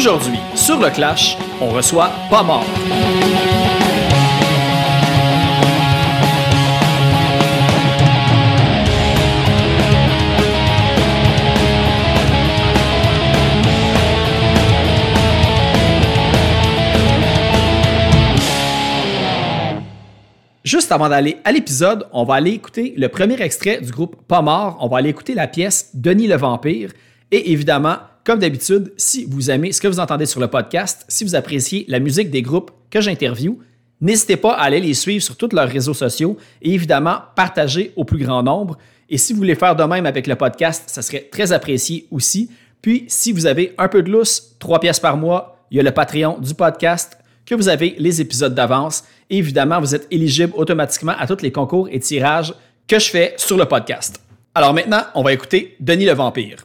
Aujourd'hui, sur le Clash, on reçoit Pas mort. Juste avant d'aller à l'épisode, on va aller écouter le premier extrait du groupe Pas mort. On va aller écouter la pièce Denis le Vampire. Et évidemment, comme d'habitude, si vous aimez ce que vous entendez sur le podcast, si vous appréciez la musique des groupes que j'interviewe, n'hésitez pas à aller les suivre sur tous leurs réseaux sociaux et évidemment partager au plus grand nombre. Et si vous voulez faire de même avec le podcast, ça serait très apprécié aussi. Puis, si vous avez un peu de lousse, trois pièces par mois, il y a le Patreon du podcast que vous avez les épisodes d'avance. Et évidemment, vous êtes éligible automatiquement à tous les concours et tirages que je fais sur le podcast. Alors maintenant, on va écouter Denis le Vampire.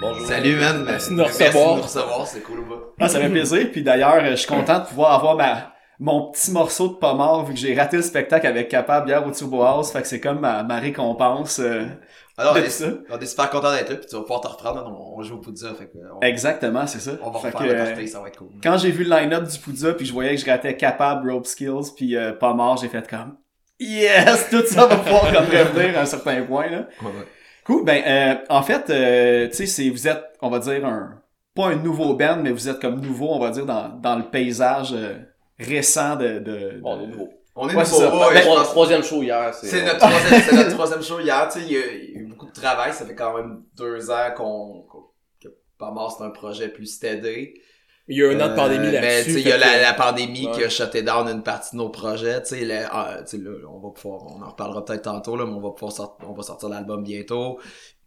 Bonjour. Salut man, Merci de nous recevoir. Merci de nous recevoir, c'est cool ou pas? Ah, ça fait plaisir. Puis d'ailleurs, je suis content de pouvoir avoir ma, mon petit morceau de pas mort vu que j'ai raté le spectacle avec Capable hier au Turbo House. Fait que c'est comme ma, ma récompense. euh, Alors, on, est, ça. on est super content d'être là, puis tu vas pouvoir te reprendre, on, on joue au Poudza, fait que on, Exactement, c'est ça. on va Fait refaire que, le euh, party, ça va être cool. quand j'ai vu le line-up du Poudza puis je voyais que je ratais Capable, Rope Skills puis euh, pas mort, j'ai fait comme Yes! Tout ça va pouvoir comme revenir à un certain point. Là. Ouais, ouais. Cool. Ben, euh, en fait, euh, tu sais, c'est vous êtes, on va dire un pas un nouveau band, mais vous êtes comme nouveau, on va dire dans, dans le paysage euh, récent de. de, Bon, on est nouveau. On est Ouais, c'est nouveau, ça. ouais, Ben, Trois- pense- troisième show hier, c'est... c'est notre, troisième- c'est notre troisième show hier, tu sais, il y, a, il y a eu beaucoup de travail, ça fait quand même deux ans qu'on, qu'on que pas mort, c'est un projet plus steady. Il y a un an de pandémie Euh, là-dessus. Mais tu sais, il y a la, pandémie qui a shuté down une partie de nos projets. Tu sais, là, ah, on va pouvoir, on en reparlera peut-être tantôt là, mais on va pouvoir sortir, on va sortir l'album bientôt.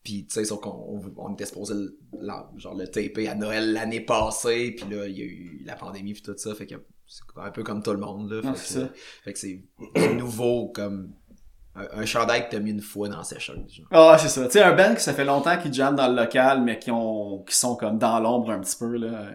Puis tu sais, sauf qu'on on, on était supposé le, la- genre le taper à Noël l'année passée, puis là il y a eu la pandémie puis tout ça, fait que c'est un peu comme tout le monde là. Fait Ah, que, c'est ça. fait que c'est nouveau comme un, un chandail que t'as mis une fois dans sécheuse. genre. Ah, c'est ça. Tu sais, un band qui ça fait longtemps qu'ils jamment dans le local, mais qui ont, qui sont comme dans l'ombre un petit peu, là.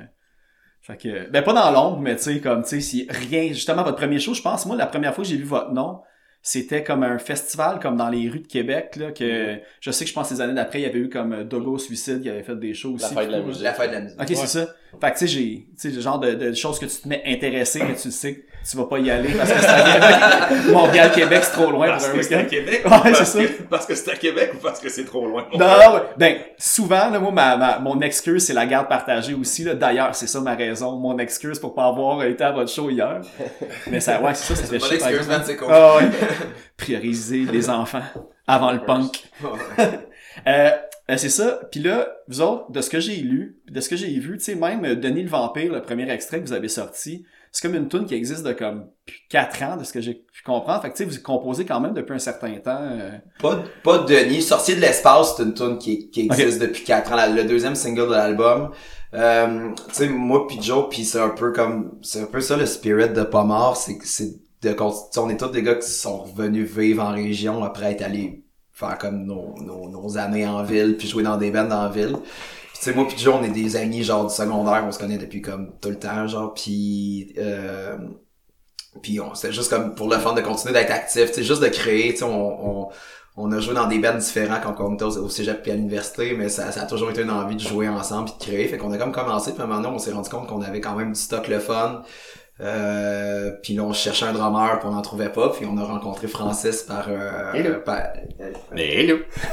Fait que, ben pas dans l'ombre, mais tu sais, comme, tu sais, si rien, justement, votre premier show, je pense, moi, la première fois que j'ai vu votre nom, c'était comme un festival, comme dans les rues de Québec, là, que, je sais que je pense que les années d'après, il y avait eu comme euh, Dogo Suicide qui avait fait des shows aussi. La fête de la musique. La fin de la musique. Ok, c'est ça. Fait que tu sais, j'ai, tu sais, le genre de, de choses que tu te mets intéressé, que tu sais tu vas pas y aller parce que c'est à Québec. Montréal, Québec, c'est trop loin Parce pour un que c'est à. Québec. Ouais, parce c'est ça. que- Parce que c'est à Québec ou parce que c'est trop loin? Non, non, ouais. ben, souvent, là, moi, ma, ma- mon excuse, c'est la garde partagée aussi, là. D'ailleurs, c'est ça ma raison. Mon excuse pour pas avoir été à votre show hier. Mais ça, ouais, c'est ça, ça C'est fait chier. excuse, man, c'est cool. Ah ouais. Prioriser les enfants avant le punk. Euh, Euh, c'est ça. Puis là, vous autres, de ce que j'ai lu, de ce que j'ai vu, tu sais, même euh, Denis le Vampire, le premier extrait que vous avez sorti, c'est comme une tune qui existe de comme 4 ans, de ce que j'ai pu comprendre. Fait que tu sais, vous composez quand même depuis un certain temps. euh. Pas, de- pas de Denis. Sorcier de l'espace, c'est une tune qui, qui existe depuis 4 ans. La- Le deuxième single de l'album. Euh, tu sais, moi puis Joe, puis c'est un peu comme... C'est un peu ça le spirit de Pas mort. C'est que c'est de... On est tous des gars qui sont revenus vivre en région après être allés faire comme nos, nos, nos années en ville, puis jouer dans des bands en ville. Sais, moi puis Joe, on est des amis genre du secondaire. On se connaît depuis comme tout le temps, genre. Puis... Euh, puis on c'était juste comme pour le fun de continuer d'être actif, tu sais, juste de créer, tu sais, on, on, on a joué dans des bands différents quand on était au, à l'université, mais ça, ça a toujours été une envie de jouer ensemble puis de créer. Fait qu'on a comme commencé, puis à un moment donné, on s'est rendu compte qu'on avait quand même du stock le fun. Euh, puis là, on cherchait un drummer, puis on n'en trouvait pas, puis on a rencontré Francis par... Euh, Hello. par, Hello.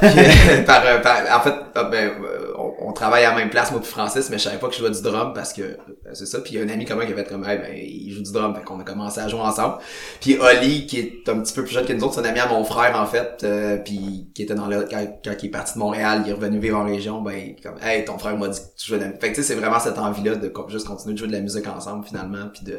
par, euh, par- en fait, ah, ben, euh, on, on travaille à la même place, moi puis Francis, mais je savais pas que je jouais du drum parce que c'est ça. Puis il y a un ami commun qui avait comme, hey, ben, il joue du drum, fait qu'on a commencé à jouer ensemble. Puis Oli, qui est un petit peu plus jeune que nous autres, c'est un ami à mon frère en fait, euh, puis qui était dans le quand, quand il est parti de Montréal, il est revenu vivre en région, ben comme, hey, ton frère m'a dit que tu jouais de la... Fait que tu sais, c'est vraiment cette envie-là de juste continuer de jouer de la musique ensemble finalement, puis de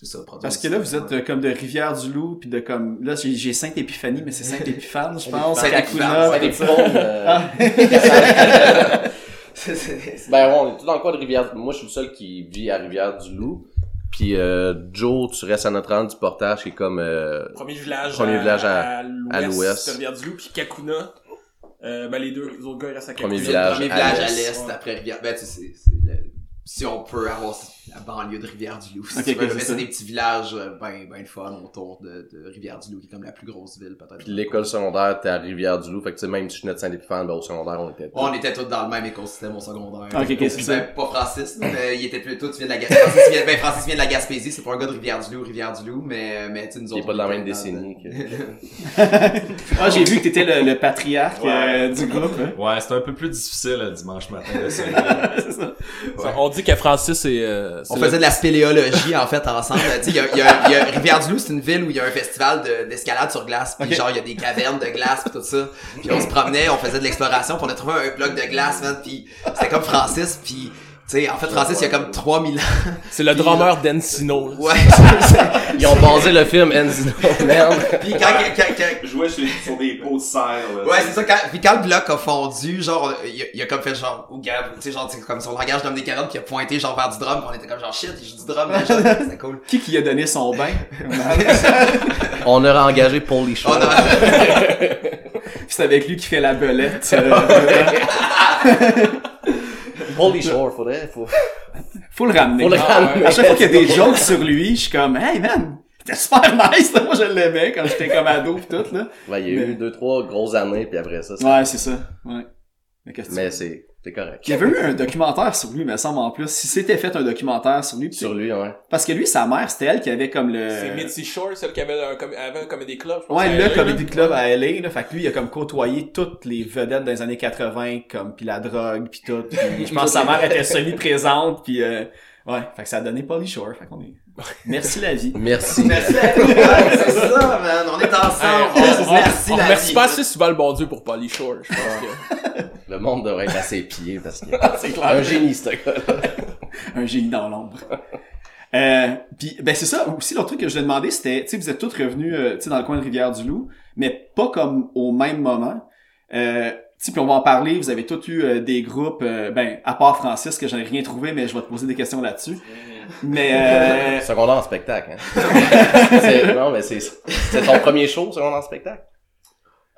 c'est ça. produire Parce que là, vous êtes euh, comme de Rivière-du-Loup, puis de comme... Là, j'ai j'ai Sainte-Épiphanie, mais c'est Sainte-Épiphane, je pense. Sainte-Épiphane, euh, Ah. Ben, on est tout dans le coin de Rivière. Moi, je suis le seul qui vit à Rivière-du-Loup. Puis, euh, Joe, tu restes à Notre-Dame du Portage, qui est comme, euh, Premier village, Premier à, village à- à l'ouest Rivière-du-Loup, puis Kakuna. Euh, ben les deux les autres gars ils restent à Kakuna. Premier village premier à village à l'est. Ouais. après Rivière. Ben, tu sais, si on peut avoir la banlieue de Rivière-du-Loup. Si Ok, ok, mais c'est des petits villages, euh, ben, ben fun autour de, de Rivière-du-Loup, qui est comme la plus grosse ville, peut-être. puis l'école secondaire, t'es à Rivière-du-Loup. Fait que, tu sais, même si je suis notre Saint-Épiphane, ben, au secondaire, on était. On était tous dans le même écosystème au secondaire. Ok, ok, Puis, c'est ça. pas Francis, mais il était plutôt, tu viens de la Gaspésie. Francis vient, ben, Francis vient de la Gaspésie, c'est pas un gars de Rivière-du-Loup, Rivière-du-Loup, mais, mais, tu nous Qui est autres. pas de la même décennie que- Ah, j'ai vu que t'étais le, le patriarche euh, du groupe. hein. Ouais, c'est un peu plus difficile le dimanche matin de ça. On dit que Francis est... On le- faisait de la spéléologie, en fait, ensemble. Tu sais, il y a, y a- y a Rivière-du-Loup, c'est une ville où il y a un festival de- d'escalade sur glace. Puis genre, il y a des cavernes de glace pis tout ça. Puis on se promenait, on faisait de l'exploration, puis on a trouvé un bloc de glace, man. Puis c'était comme Francis, puis... Tu sais, en fait, Francis, il y a comme 3000 ans. C'est le drummer d'Encino. là. Ouais, Ils ont basé le film Enzino, merde. Puis quand, quand, quand- jouait sur, sur des pots de serre. là. Ouais, c'est ça. Quand, puis quand le bloc a fondu, genre, il a, il a comme fait genre, ou Gab, tu sais, genre, c'est comme son langage d'homme des carottes, puis il a pointé genre vers du drum, puis on était comme genre, shit, il joue du drum, là, genre, c'était cool. Qui qui a donné son bain? On aurait engagé Paulie Shaw. On a- c'est avec lui qui fait la belette. euh, Paulie Shore, faudrait, faut... faut le ramener. Faut le Ah, ramener. À chaque fois qu'il y a des jokes sur lui, je suis comme, hey man, t'es super nice. Moi, je l'aimais quand j'étais comme ado pis tout, là. Ouais, il y a Mais- eu deux, trois grosses années, puis après ça, Ouais, c'est ça. Ouais. Mais c'est, c'est correct. Il y avait eu un documentaire sur lui, me semble, en plus. Si c'était fait un documentaire sur lui. Sur lui, ouais. Parce que lui, sa mère, c'était elle qui avait comme le... C'est Mitzi Shore, celle qui avait un, com- avait un comedy club. je pense, Ouais, le LA, Comedy là. Club à LA, là. Fait que lui, il a comme côtoyé toutes les vedettes des années 80, comme, pis la drogue, pis tout. Puis je pense que sa mère était semi-présente, pis euh, ouais. Fait que ça a donné Polly Shore. Fait qu'on est... Merci la vie. Merci. Merci à toi, c'est ça, man. On est ensemble. Hey, on- on- Merci, on la remercie vie. pas assez souvent le bon Dieu pour Polly Shore, je pense que... Le monde devrait être à ses pieds, parce que C'est un génie, ce gars-là. Un génie dans l'ombre. Euh, puis ben c'est ça aussi l'autre truc que je voulais demander c'était tu sais vous êtes tous revenus euh, tu sais dans le coin de Rivière-du-Loup mais pas comme au même moment euh, tu sais puis on va en parler vous avez tous eu euh, des groupes euh, ben à part Francis que j'en ai rien trouvé mais je vais te poser des questions là-dessus mais euh, Secondaire en spectacle, hein. C'est- non, mais c'est, c'est ton premier show, secondaire en spectacle?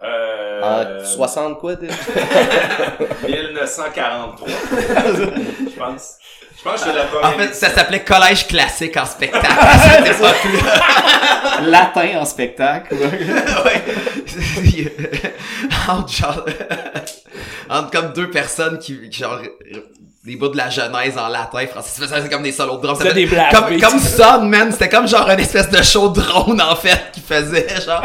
Euh, En 60 quoi, déjà? 1943. je pense. Je pense que c'est la première. En fait, ça s'appelait collège classique en spectacle. C'était pas plus. latin en spectacle ouais. entre genre, entre comme deux personnes qui, qui genre, des bouts de la genèse en latin, Francis faisait comme des solos de drum. Ça C'était des black comme, comme Son, man. C'était comme genre une espèce de show drone, en fait, qu'il faisait, genre,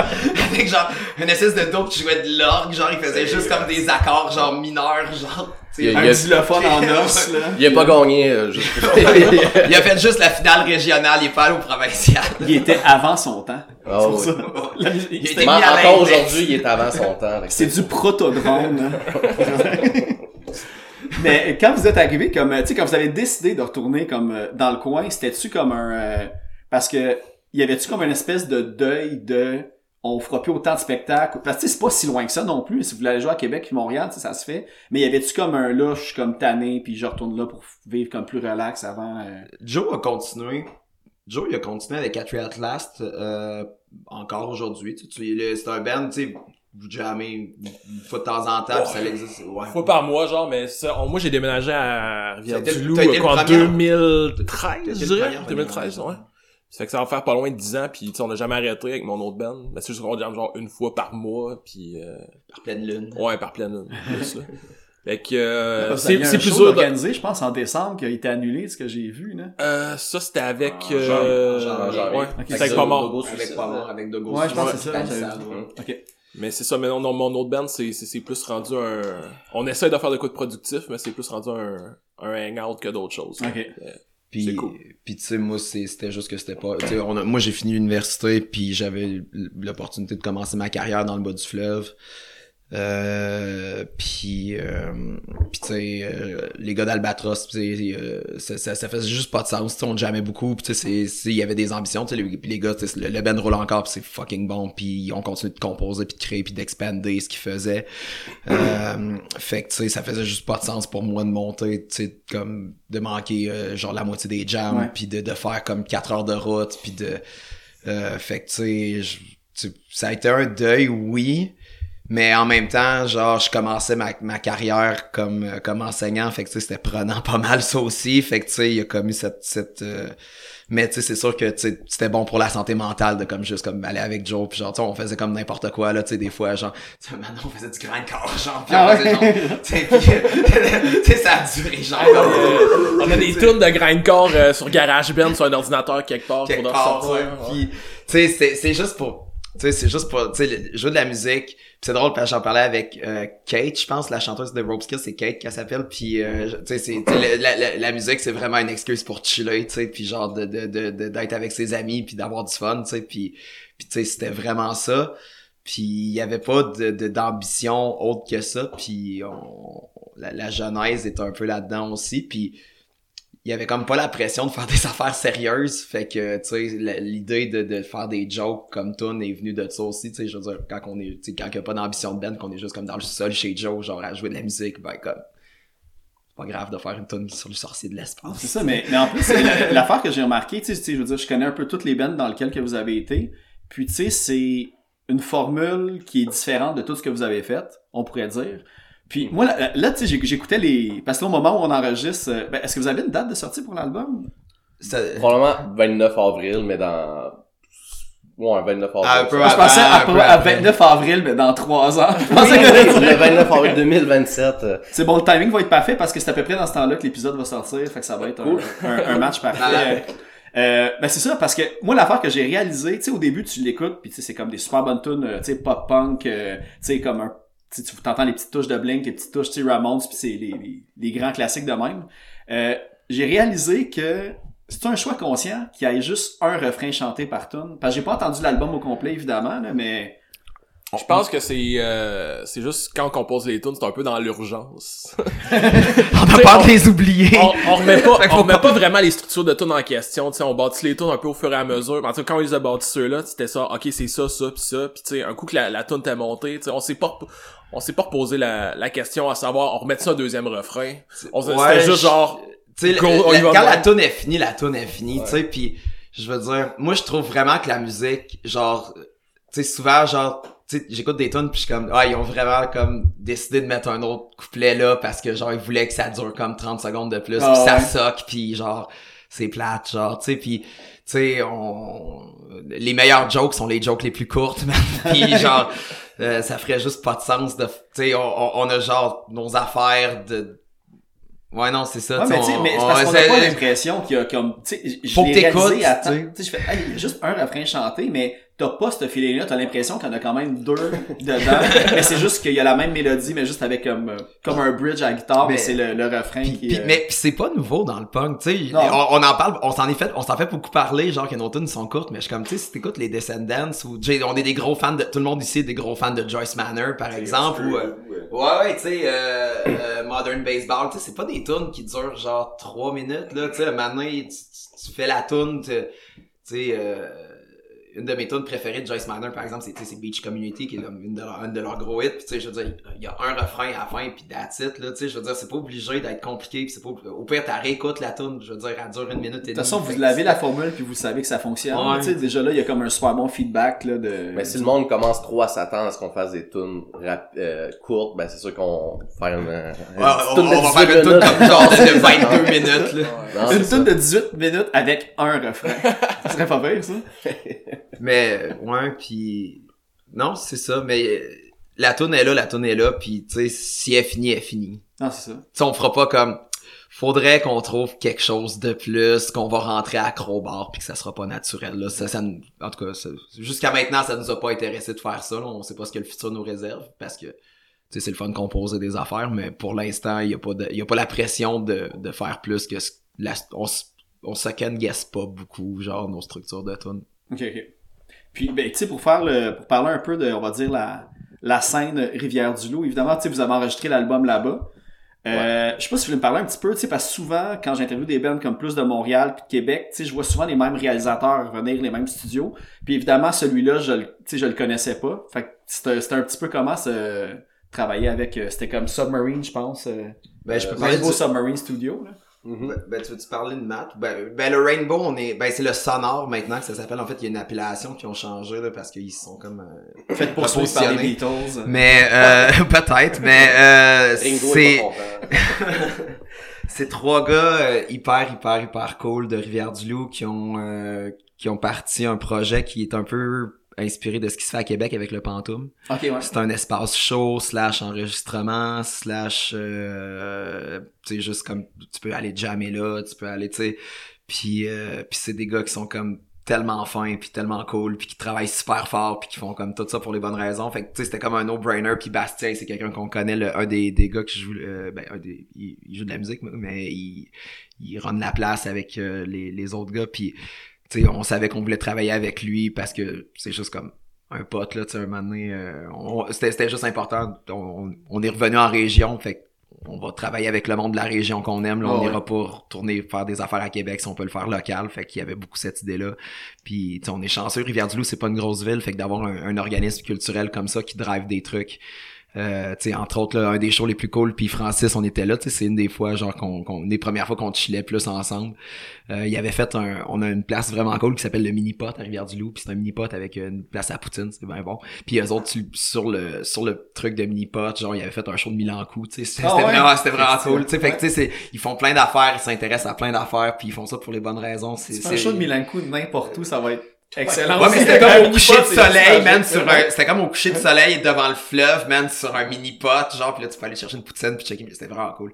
avec genre, une espèce de dope qui jouait de l'orgue, genre, il faisait juste comme des accords, genre, mineurs, genre, Il y a- un il y a- xylophone en os là Il a pas gagné, euh, juste... il a fait juste la finale régionale, il est pas allé au provincial. il était avant son temps C'est oui. ça. Musique- Il était Mais mis à encore aujourd'hui, il est avant son temps. C'est du proto-drone. Mais quand vous êtes arrivé, comme, euh, tu sais, quand vous avez décidé de retourner comme euh, dans le coin, c'était-tu comme un, euh, parce que y avait-tu comme une espèce de deuil de, on fera plus autant de spectacles, parce que c'est pas si loin que ça non plus. Si vous voulez jouer à Québec puis Montréal, ça se fait. Mais y avait-tu comme un là, comme tanné puis je retourne là pour vivre comme plus relax avant. euh, Joe a continué. Joe, il a continué avec Catry At Last, euh, encore aujourd'hui. C'est un band, tu sais, vous jammez une fois de temps en temps, puis ça existe. Ouais. Une fois par mois, genre, mais ça, on- moi j'ai déménagé à Rivière-du-Loup en premier- 2013, T'as été je dirais. premier 2013, vraiment. ouais. Ça fait que ça va faire pas loin de 10 ans, puis tu sais, on n'a jamais arrêté avec mon autre band. Mais c'est juste qu'on jamme genre une fois par mois, puis euh, Par pleine lune. ouais, par pleine lune, plus, là. Fait que euh, que c'est plus dur. organisé, je pense, en décembre, qui a été annulé, ce que j'ai vu, là. Euh, ça c'était avec euh, janvier, en janvier. ouais, Avec avec pas mort. Dogo Avec avec Dogo. Ouais, je pense que Ouais, c'est ça, Palissade, j'avais ouais. Ok. Mais c'est ça, mais non, non, mon autre band, c'est, c'est, c'est plus rendu un... On essaie de faire de quoi de productif, mais c'est plus rendu un, un hangout que d'autres choses. Ok. Puis, C'est cool. puis tu sais, moi, c'est- c'était juste que c'était pas... tu sais, on a- moi, j'ai fini l'université, puis j'avais l'opportunité de commencer ma carrière dans le bas du fleuve. Euh, puis, euh, puis tu sais, euh, les gars d'Albatros, tu sais, euh, ça, ça, ça faisait juste pas de sens. On jamais beaucoup, puis tu sais, il y avait des ambitions. tu sais, Les, les gars, le, le band roule encore, puis c'est fucking bon. Puis on continue de composer, puis de créer, puis d'expander ce qu'ils faisaient. Euh, fait que tu sais, ça faisait juste pas de sens pour moi de monter, tu sais, comme de manquer euh, genre la moitié des jams, puis de, de faire comme quatre heures de route, puis de... Euh, fait que tu sais, ça a été un deuil, oui. Mais en même temps, genre, je commençais ma, ma carrière comme, euh, comme enseignant, fait que tu sais, c'était prenant pas mal ça aussi. Fait que tu sais, il a comme eu cette... cette euh, Mais tu sais, c'est sûr que tu sais, c'était bon pour la santé mentale de comme juste comme aller avec Joe, puis genre, tu sais, on faisait comme n'importe quoi, là, tu sais, des fois, genre, tu sais, maintenant on faisait du grand corps, genre, puis Ah on tu sais, puis, euh, tu sais, ça a duré, genre, comme, On a des tunes de grindcore euh, sur GarageBand sur un ordinateur quelque part quelque pour part, sortir. ouais. Puis, tu sais, c'est, c'est juste pour, tu sais, c'est juste pour, tu sais, jouer de la musique. C'est drôle parce que j'en parlais avec euh, Kate, je pense, la chanteuse de Rope Skills, c'est Kate qu'elle s'appelle. Puis, euh, tu sais, c'est, la, la, la musique, c'est vraiment une excuse pour chiller, tu sais, puis genre de, de, de, d'être avec ses amis, puis d'avoir du fun, tu sais, puis, puis tu sais, c'était vraiment ça. Puis il y avait pas de- d'ambition autre que ça. Puis on, la, la genèse est un peu là-dedans aussi. Puis il y avait comme pas la pression de faire des affaires sérieuses. Fait que, tu sais, l'idée de, de faire des jokes comme Toon est venue de ça aussi. Tu sais, je veux dire, quand on est, tu sais, quand il y a pas d'ambition de band, qu'on est juste comme dans le sol chez Joe, genre à jouer de la musique, ben comme, c'est pas grave de faire une tune sur le sorcier de l'espace. C'est ça, mais, mais en plus, l'affaire que j'ai remarqué, tu sais, tu sais, je veux dire, je connais un peu toutes les bands dans lesquelles que vous avez été. Puis, tu sais, c'est une formule qui est différente de tout ce que vous avez fait, on pourrait dire. Puis, moi, là, là, tu sais, j'écoutais les... Parce que là, au moment où on enregistre, euh, ben, est-ce que vous avez une date de sortie pour l'album? Ça- Probablement 29 avril, mais dans... Ouais, 29 avril. Ah, un peu Moi, je pensais à, un peu à après. 29 avril, mais dans trois ans. Je Oui, pensais que- le 29 avril 2027. euh, C'est bon, le timing va être parfait parce que c'est à peu près dans ce temps-là que l'épisode va sortir, fait que ça va être un, un- un match parfait. Euh, ben c'est ça, parce que moi l'affaire que j'ai réalisé, tu sais au début tu l'écoutes puis tu sais c'est comme des super bonnes tunes, euh, tu sais pop punk, euh, tu sais comme un, tu t'entends les petites touches de Blink, les petites touches tu Ramones puis c'est les, les, les grands classiques de même. Euh, j'ai réalisé que c'est un choix conscient qu'il y ait juste un refrain chanté par tune. Parce que j'ai pas entendu l'album au complet évidemment là, mais Je pense que c'est euh, c'est juste quand on compose les tunes, c'est un peu dans l'urgence. On a peur de les oublier. on, on remet pas, on remet pas- vraiment les structures de tunes en question, tu sais, on bâtit les tunes un peu au fur et à mesure. En tout cas, quand on les a bâtis ceux-là, c'était ça, ok, c'est ça, ça, pis ça, pis tu sais, un coup que la, la tune t'est montée, tu sais, on s'est pas, on s'est pas reposé la, la question à savoir, on remet ça un deuxième refrain? On Ouais, juste genre, Tu sais, Go, le- on y le- va quand la tune est finie, la tune est finie, tu sais, puis je veux dire, moi je trouve vraiment que la musique, genre, tu sais, souvent, genre, j'écoute des tunes puis je suis comme, ah, ils ont vraiment comme décidé de mettre un autre couplet là parce que genre, ils voulaient que ça dure comme 30 secondes de plus, Ah puis ça ouais. soque, puis genre, c'est plate, genre, tu sais, puis tu sais, on... les meilleurs jokes sont les jokes les plus courtes, puis genre, euh, ça ferait juste pas de sens de, tu sais, on, on- a genre nos affaires de Ouais, non, c'est ça. Ouais, mais tu sais, on- mais c'est parce qu'on c'est- a pas l'impression qu'il y a comme, tu sais, je l'ai réalisé à temps. tu sais. Je fais, hey, il y a juste un refrain chanté, mais t'as pas ce feeling-là, t'as l'impression qu'il y en a quand même deux dedans, mais c'est juste qu'il y a la même mélodie, mais juste avec comme, euh, comme un bridge à la guitare, mais, Mais- c'est le, le refrain Puis, qui puis- euh, mais c'est pas nouveau dans le punk, tu sais. Non. On, on en parle, on s'en est fait, on s'en fait beaucoup parler, genre que nos tunes sont courtes, mais je suis comme, tu sais, si t'écoutes les Descendants ou, tu sais, on est des gros fans de, tout le monde ici est des gros fans de Joyce Manor, par exemple, ou, euh, ouais, ouais, tu sais, euh, euh, Modern Baseball, tu sais, c'est pas des tunes qui durent genre trois minutes, là, tu sais, maintenant, tu, tu, tu fais la tune, tu tu sais, euh, une de mes tunes préférées de Joyce Manor, par exemple, c'est, tu sais, c'est Beach Community, qui est comme une de, leurs- une de leurs gros hits, puis tu sais, je veux dire, il y a un refrain à la fin, puis that's it, là, tu sais, je veux dire, c'est pas obligé d'être compliqué, puis c'est pas, au pire, t'as réécoutes la tune, je veux dire, elle dure une minute et demie. de toute façon, vous l'avez la formule puis vous savez que ça fonctionne. Ouais. Tu sais, déjà là, il y a comme un super bon feedback là de. Mais si le monde commence trop à s'attendre à ce qu'on fasse des tunes rap, euh, courtes, ben c'est sûr qu'on va faire une, euh, une Ouais, on, tune de on va faire 18 une tune minutes. comme genre de 22 minutes, là. Non, une tune de 18 minutes avec un refrain. ça serait pas pire, ça. Mais, ouais, puis non, c'est ça, mais la tune est là, la tune est là, puis tu sais, si elle finit, elle finit. Non, c'est ça. Tu sais, on fera pas comme faudrait qu'on trouve quelque chose de plus qu'on va rentrer à crowbar puis que ça sera pas naturel là ça, ça en tout cas jusqu'à maintenant ça nous a pas intéressé de faire ça là. on sait pas ce que le futur nous réserve parce que tu sais c'est le fun de composer des affaires mais pour l'instant il y a pas de il y a pas la pression de, de faire plus que ce- la, on on second guess pas beaucoup genre nos structures de tune OK, OK. Puis, ben, tu sais, pour faire le, pour parler un peu de, on va dire, la, la scène Rivière-du-Loup, évidemment, tu sais, vous avez enregistré l'album là-bas. Euh, Je sais pas si vous voulez me parler un petit peu, tu sais, parce que souvent, quand j'interviewe des bands comme plus de Montréal puis de Québec, tu sais, je vois souvent les mêmes réalisateurs revenir, les mêmes studios. Puis évidemment, celui-là, je le, tu sais, je le connaissais pas. Fait que c'était c'était un petit peu comment se travailler avec, euh, c'était comme Submarine, je pense. Euh, ben je peux parler Rainbow du- Submarine Studio, là. Mhm. Ben, ben, tu veux-tu parler de Matt? Ben, ben, le Rainbow, on est, ben, c'est le sonore maintenant que ça s'appelle. En fait, il y a une appellation qui ont changé, là, parce qu'ils sont comme, euh, Fait pour par les. Beatles. Mais euh, peut-être, mais euh, c'est c'est trois gars euh, hyper hyper hyper cool de Rivière-du-Loup qui ont euh, qui ont parti un projet qui est un peu inspiré de ce qui se fait à Québec avec le Pantoum. Ok, ouais. C'est un espace show slash enregistrement slash euh, tu sais juste comme tu peux aller jammer là, tu peux aller tu sais puis euh, puis c'est des gars qui sont comme tellement fins puis tellement cool puis qui travaillent super fort puis qui font comme tout ça pour les bonnes raisons fait que tu sais c'était comme un no-brainer puis Bastien c'est quelqu'un qu'on connaît le, un des, des gars qui joue euh, ben un des il, il joue de la musique mais il il run la place avec euh, les, les autres gars puis tu sais on savait qu'on voulait travailler avec lui parce que c'est juste comme un pote là tu sais un moment donné euh, on- c'était c'était juste important on, on est revenu en région fait que on va travailler avec le monde de la région qu'on aime. Là, Ah on ouais. n'ira pas retourner faire des affaires à Québec si on peut le faire local. Fait qu'il y avait beaucoup cette idée-là. Puis on est chanceux, Rivière-du-Loup, c'est pas une grosse ville. Fait que d'avoir un, un organisme culturel comme ça qui drive des trucs. Euh, tu sais, entre autres, là, un des shows les plus cool, puis Francis, on était là, tu sais, c'est une des fois, genre, qu'on, qu'on, une des premières fois qu'on chillait plus ensemble. Euh, il avait fait un, on a une place vraiment cool qui s'appelle le Mini-Pot à Rivière-du-Loup, puis c'est un Mini-Pot avec une place à Poutine, c'est bien bon. Puis eux autres, sur le, sur le truc de Mini-Pot, genre, il avait fait un show de Milan coup, tu sais, c'était Ah ouais? vraiment, c'était vraiment cool, tu sais, fait que, tu sais, ils font plein d'affaires, ils s'intéressent à plein d'affaires, puis ils font ça pour les bonnes raisons, c'est, un show de Milanco n'importe où, ça va être excellent. Ouais, mais c'était comme au coucher de soleil, man, sur un, c'était comme au coucher de soleil devant le fleuve, man, sur un mini pot, genre, pis là, tu peux aller chercher une poutine pis checker, c'était vraiment cool.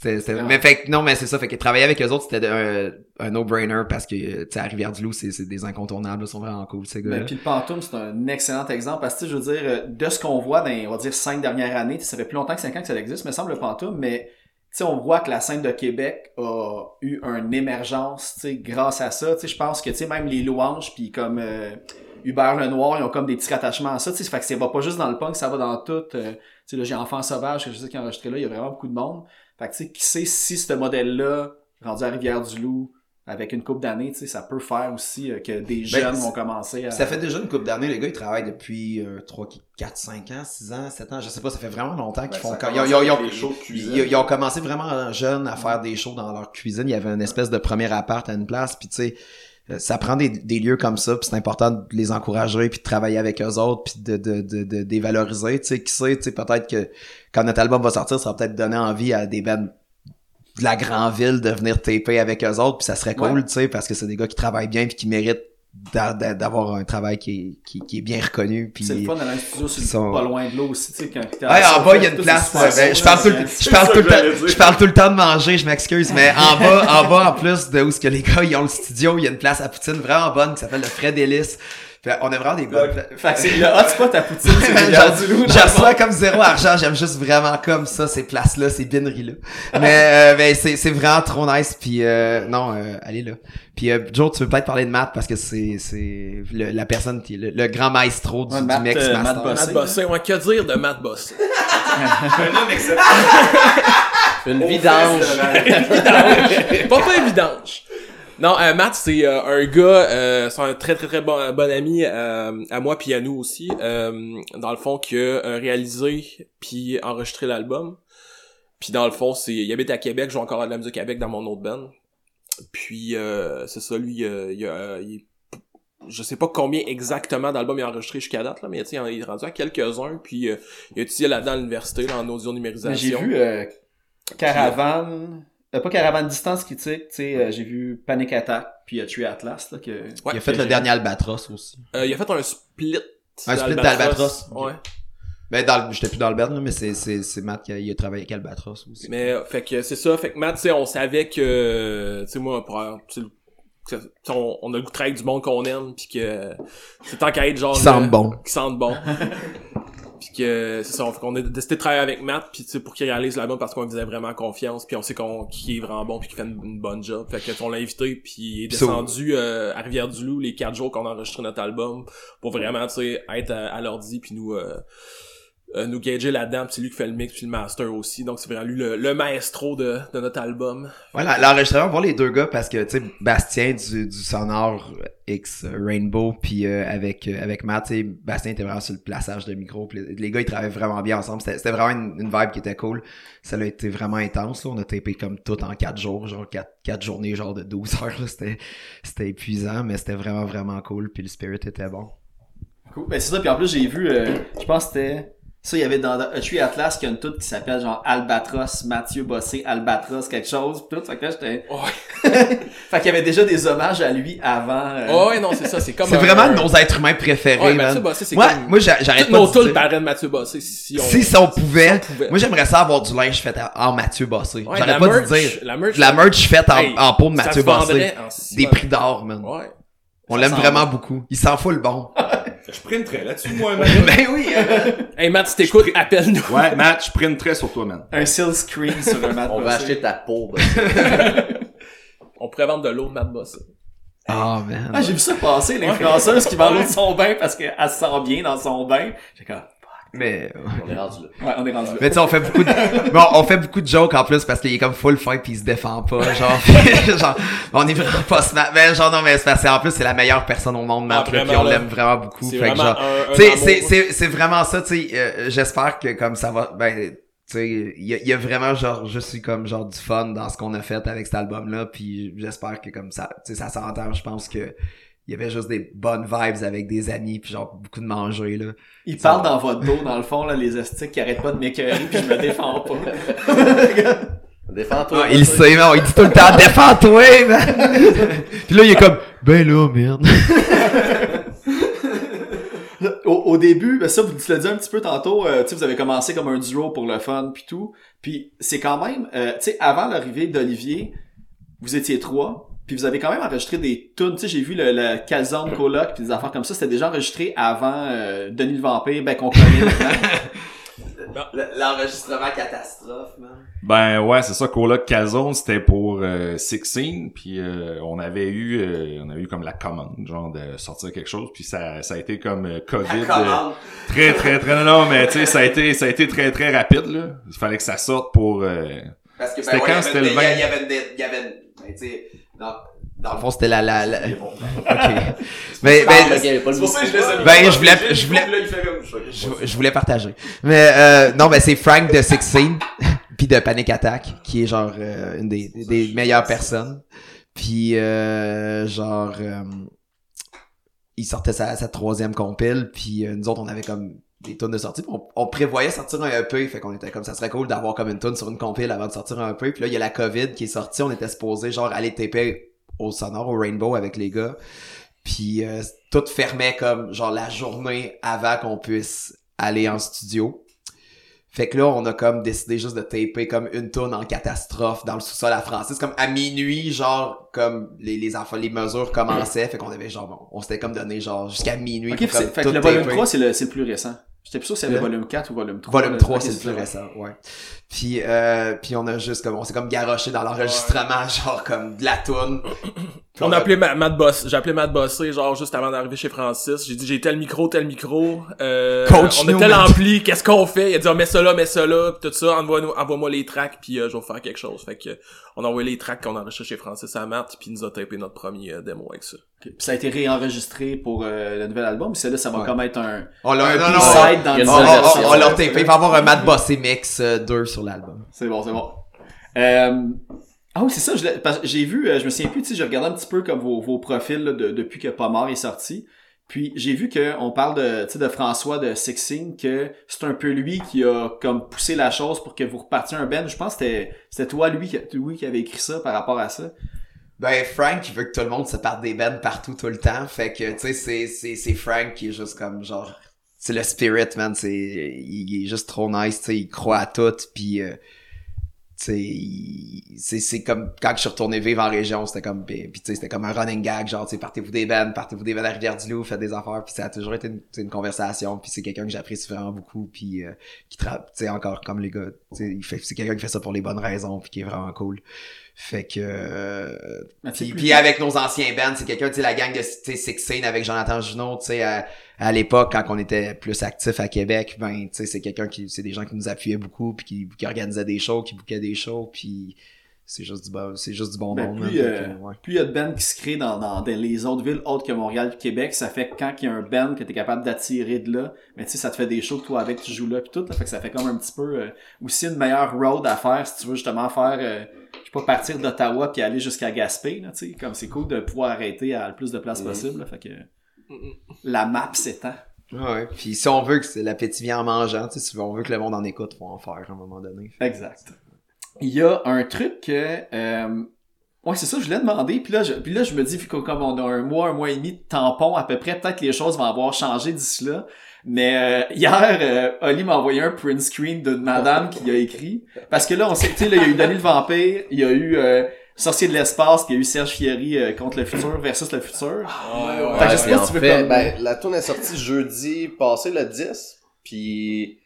C'était, c'était- mais fait que, non, mais c'est ça, fait que travailler avec eux autres, c'était un, un no-brainer parce que, tu sais, à Rivière-du-Loup, c'est, c'est des incontournables, ils sont vraiment cool, ces gars Ben, puis le Pantoum, c'est un excellent exemple parce que, je veux dire, de ce qu'on voit dans, les, on va dire, cinq dernières années, ça fait plus longtemps que cinq ans que ça existe, me semble, le Pantoum, mais, tu sais, on voit que la scène de Québec a eu une émergence, grâce à ça. Je pense que, même les louanges, puis comme euh, Hubert Lenoir, ils ont comme des petits rattachements à ça, sais, fait que ça va pas juste dans le punk, ça va dans tout. euh, là, j'ai Enfant Sauvage, que je sais qui a enregistré là, il y a vraiment beaucoup de monde. Fait que, qui sait si ce modèle-là, rendu à Rivière-du-Loup, avec une coupe d'années, tu sais, ça peut faire aussi euh, que des jeunes vont commencer à... Ça fait déjà une couple d'années, les gars, ils travaillent depuis euh, 3, 4, 5 ans, 6 ans, 7 ans, je sais pas, ça fait vraiment longtemps qu'ils font... Ben, a ils, ont- ils ont- ils ont- ils- ils ont commencé vraiment jeunes à faire des shows dans leur cuisine. Il y avait une espèce de premier appart à une place, puis tu sais, euh, ça prend des, des lieux comme ça, puis c'est important de les encourager, puis de travailler avec eux autres, puis de, de, de, de, de les valoriser. Tu sais, qui sait, tu sais, peut-être que quand notre album va sortir, ça va peut-être donner envie à des bands de la grande ville de venir taper avec eux autres, puis ça serait cool, Ouais. tu sais, parce que c'est des gars qui travaillent bien puis qui méritent d'a- d'a- d'avoir un travail qui est, qui, qui est bien reconnu. Puis, C'est le fun d'aller dans un studio sur sont- pas loin de l'eau aussi, tu sais, quand Ouais, en bas, il y a une place. ben, je parle tout, le- je parle ça tout le temps, je parle tout le temps de manger, je m'excuse, mais en bas, en bas, en plus de où ce que les gars, ils ont le studio, il y a une place à poutine vraiment bonne qui s'appelle le Fred Ellis. Fait, on a vraiment des bonnes Fait que c'est le hotspot à Poutine, c'est du J'en reçois comme zéro argent, j'aime juste vraiment comme ça, ces places-là, ces bineries-là. Mais, euh, ben, c'est, c'est vraiment trop nice, puis euh, non, euh, allez là. Puis euh, Joe, tu veux peut-être parler de Matt parce que c'est, c'est le- la personne qui est le, le grand maestro du, Ouais, du Matt, mix euh, master. Matt Boss. Matt Bossé, ouais, que dire de Matt Bossé? Un homme exceptionnel. Une vidange. pas pas évidence. Non, euh, Matt, c'est euh, un gars, euh, c'est un très très très bon, bon ami euh, à moi puis à nous aussi. euh, dans le fond, qui a euh, réalisé puis enregistré l'album. Puis dans le fond, c'est, il habite à Québec, je joue encore à la musique Québec dans mon autre band. Puis c'est ça, lui, il, il- je sais pas combien exactement d'albums il a enregistré jusqu'à date là, mais il est rendu à quelques-uns. Puis il a étudié là-dedans à l'université, là, en audio numérisation. J'ai vu Caravane, euh, pas Caravane Distance Critique, tu sais, euh, j'ai vu Panic Attack, puis euh, Tree Atlas, là, que... Ouais. Il a fait que le dernier Albatros aussi. Euh, il a fait un split. Un split d'Albatros. Ouais. Ben, dans le- j'étais plus dans le là, mais c'est, c'est, c'est Matt qui a, il a travaillé avec Albatros aussi. Mais euh, fait que c'est ça, fait que Matt, tu sais, on savait que tu sais moi pour tu sais, que- tu sais, on, on a le goût de travailler avec du monde qu'on aime puis que c'est tant qu'à être genre Qui sentent le- bon. qui sentent bon. puis que c'est ça, qu'on a décidé de travailler avec Matt puis tu sais pour qu'il réalise l'album parce qu'on lui faisait vraiment confiance puis on sait qu'on qu'il est vraiment bon puis qu'il fait une, une bonne job. Fait que on l'a invité puis il est descendu euh, à Rivière-du-Loup les quatre jours qu'on a enregistré notre album pour vraiment tu sais être à, à l'ordi puis nous euh, euh, nous gager là-dedans, c'est lui qui fait le mix puis le master aussi. Donc c'est vraiment lui le, le maestro de, de notre album. Ouais, la- l'enregistrement pour les deux gars parce que, tu sais, Bastien du, du Sonore X Rainbow puis euh, avec, euh, avec Matt, tu sais, Bastien était vraiment sur le plaçage de micro. puis les, les gars, ils travaillaient vraiment bien ensemble. C'était c'était vraiment une, une vibe qui était cool. Ça a été vraiment intense, là. On a tapé comme tout en quatre jours, genre quatre, quatre journées, genre de 12 heures, là. C'était, c'était épuisant, mais c'était vraiment, vraiment cool. Puis le spirit était bon. Cool. Ben c'est ça, puis en plus j'ai vu, euh, je pense que c'était... Ça, il y avait dans A Tree Atlas qu'il y a une toute qui s'appelle genre Albatros, Mathieu Bossé, Albatros, quelque chose, pis tout. Fait que là, j'étais... Ouais. fait qu'il y avait déjà des hommages à lui avant... euh, Oh, ouais, non, c'est ça, c'est comme C'est un- vraiment nos êtres humains préférés, Ouais, man. Mathieu Bossé, c'est moi, comme- moi, j'a- j'arrête pas nos de dire- Mathieu Bossé si on... Si on pouvait, si on pouvait. moi j'aimerais ça avoir du linge fait en Mathieu Bossé. Ouais, J'arrête pas de dire. la merch- la merch faite en, Hey, en peau de ça Mathieu Bossé. en six Des prix d'or, man. Ouais. On l'aime vraiment beaucoup. Il s'en fout le bon. Je printerais là-dessus, moi, man. ben oui. Hey, Matt, si t'écoutes, appelle-nous. Ouais, Matt, je printerais sur toi, man. Un seal screen sur un mat On va acheter ta peau. ben. On pourrait vendre de l'eau de Matt Bossé. Oh, man. Ah, j'ai vu ça passer, l'influenceuse qui vend l'eau de son bain parce qu'elle se sent bien dans son bain. J'ai comme, Mais, On est rendu là. ouais, on est rendu là. mais tu sais, on fait beaucoup de, bon, on fait beaucoup de jokes en plus parce qu'il est comme full fin pis il se défend pas, genre, genre, on est vraiment pas smart, mais genre, non, mais c'est parce qu'en plus, c'est la meilleure personne au monde, Matt, Ah, puis on l'aime vraiment beaucoup. C'est Fait que vraiment genre, Tu sais, c'est, c'est, c'est vraiment ça, tu sais, euh, j'espère que comme ça va, ben, tu sais, il y a, il y a vraiment genre, je suis comme genre du fun dans ce qu'on a fait avec cet album-là, puis j'espère que comme ça, tu sais, ça s'entend, je pense que il y avait juste des bonnes vibes avec des amis, puis genre beaucoup de manger, là. Il parle dans votre dos, dans le fond, là, les estiques qui arrêtent pas de m'écœurer puis je me défends pas. Défends-toi. Ah, il sait, non, il dit tout le temps, défends-toi, man! puis là, il est comme, ben là, merde. au, au début, ben ça, vous l'as dit un petit peu tantôt, euh, tu sais, vous avez commencé comme un duo pour le fun puis tout. Puis c'est quand même, euh, tu sais, avant l'arrivée d'Olivier, vous étiez trois. Puis vous avez quand même enregistré des tunes. Tu sais, j'ai vu le, le Calzone Coloc puis des affaires comme ça. C'était déjà enregistré avant euh, Denis le Vampire, ben qu'on connaît maintenant. L'enregistrement catastrophe, man. Ben ouais, c'est ça. Coloc Calzone, c'était pour euh, Sixteen, puis euh, on avait eu, euh, on avait eu comme la commande, genre de sortir quelque chose, puis ça, ça a été comme euh, Covid, euh, très très très non, non, mais tu sais, ça a été, ça a été très très rapide là. Il fallait que ça sorte pour. euh, Parce que, C'était ouais, quand? il y avait C'était le des- 20? il y avait il y avait, ben, sais, dans, le fond, c'était la, la, la... ok. mais, mais, micro. Ben, je voulais- je voulais- je, je voulais partager. Mais, euh, non, ben, c'est Frank de Sixteen, puis de Panic Attack, qui est genre, euh, une des, des, des meilleures personnes. Puis, euh, genre, euh, il sortait sa, sa troisième compile, puis euh, nous autres, on avait comme des tonnes de sortie. puis On, on prévoyait sortir un EP, fait qu'on était comme ça serait cool d'avoir comme une tonne sur une compile avant de sortir un EP. Puis là, il y a la COVID qui est sortie, on était supposé genre aller taper au Sonore, au Rainbow avec les gars. Puis euh, tout fermait comme genre la journée avant qu'on puisse aller en studio. Fait que là, on a comme décidé juste de taper comme une tonne en catastrophe dans le sous-sol à Francis. Comme à minuit, genre, comme les, les les mesures commençaient. Fait qu'on avait genre, bon, on s'était comme donné genre jusqu'à minuit. Ok, pour comme fait que le volume taper. 3, c'est le, c'est le plus récent. J'étais plus sûr si c'était volume 4 ou volume 3. Volume là. 3, Ok, c'est le plus récent, ouais. Puis, euh, puis on a juste comme, on s'est comme garoché dans l'enregistrement, genre comme de la toune. On a appelé Ma- Matt Boss, j'ai appelé Matt Bossé, genre, juste avant d'arriver chez Francis. J'ai dit, j'ai tel micro, tel micro, euh, Coach on a tel Matt. ampli, qu'est-ce qu'on fait? Il a dit, oh, mets ça là, mets ça là, pis tout ça, envoie-nous, envoie-moi les tracks, puis euh, je vais faire quelque chose. Fait que, on a envoyé les tracks qu'on a enregistrés chez Francis à Matt, puis il nous a tapé notre premier euh, démo avec ça. Ok. Puis ça a été réenregistré pour euh, le nouvel album. Celle-là, ça va Ouais. comme être un, On l'a, un non, non, B-side dans a le on, on, on, l'a tapé. Il va y avoir un Mad Bossé Mix euh, 2 sur l'album. C'est bon, c'est bon. Euh, Ah oui, c'est ça. J'ai vu, euh, je me souviens plus, tu sais, j'ai regardé un petit peu comme vos, vos profils là, de- depuis que Pomar est sorti. Puis j'ai vu que on parle de, de François de Sixing, que c'est un peu lui qui a comme poussé la chose pour que vous repartiez un band. Je pense que c'était, toi, lui, qui, lui qui avait écrit ça par rapport à ça. Ben, Frank, il veut que tout le monde se parte des bands partout tout le temps. Fait que, tu sais, c'est, Frank qui est juste comme, genre, c'est le spirit, man. C'est, il, est juste trop nice, tu sais, il croit à tout. Puis, euh, c'est, comme, quand je suis retourné vivre en région, c'était comme, puis c'était comme un running gag, genre, partez-vous des bands, partez-vous des bands à Rivière-du-Loup, faites des affaires. Puis ça a toujours été une, une conversation. Puis c'est quelqu'un que j'apprécie vraiment beaucoup. Puis, euh, qui tra- tu sais, encore comme les gars, c'est quelqu'un qui fait ça pour les bonnes raisons, puis qui est vraiment cool. Fait que, euh, puis, avec nos anciens bands, c'est quelqu'un, tu sais, la gang de tu sais, Sixteen avec Jonathan Junot, tu sais, à, à l'époque, quand on était plus actifs à Québec, ben, tu sais, c'est quelqu'un qui, c'est des gens qui nous appuyaient beaucoup, puis qui, qui organisaient des shows, qui bouquaient des shows, puis c'est juste du bon, c'est juste du bon Ben, monde. plus, là, euh, ouais. il y a de bands qui se créent dans, dans, dans les autres villes autres que Montréal et Québec, ça fait que quand il y a un band que tu es capable d'attirer de là, mais tu sais, ça te fait des shows que toi avec tu joues là puis tout, là, fait que ça fait comme un petit peu euh, aussi une meilleure road à faire si tu veux justement faire euh, je sais pas partir d'Ottawa puis aller jusqu'à Gaspé là, tu sais, comme c'est cool de pouvoir arrêter à le plus de places possible, là, fait que la map s'étend. Ouais, puis si on veut que c'est l'appétit vient en mangeant, tu sais, si on veut que le monde en écoute, faut en faire à un moment donné. Exact. Il y a un truc que euh, Ouais, c'est ça, je voulais demander. Puis là, je, puis là, je me dis, vu que comme on a un mois, un mois et demi de tampon à peu près, peut-être que les choses vont avoir changé d'ici là. Mais euh, hier, euh, Oli m'a envoyé un print screen d'une madame qui a écrit. Parce que là, on sait, tu sais, là, il y a eu Denis le Vampire, il y a eu euh, Sorcier de l'espace, il y a eu Serge Fieri euh, contre le futur versus le futur. Ouais, Fait que je Ouais, sais puis pas en si tu veux fait, comme- ben, la tune est sortie jeudi passé, le 10, puis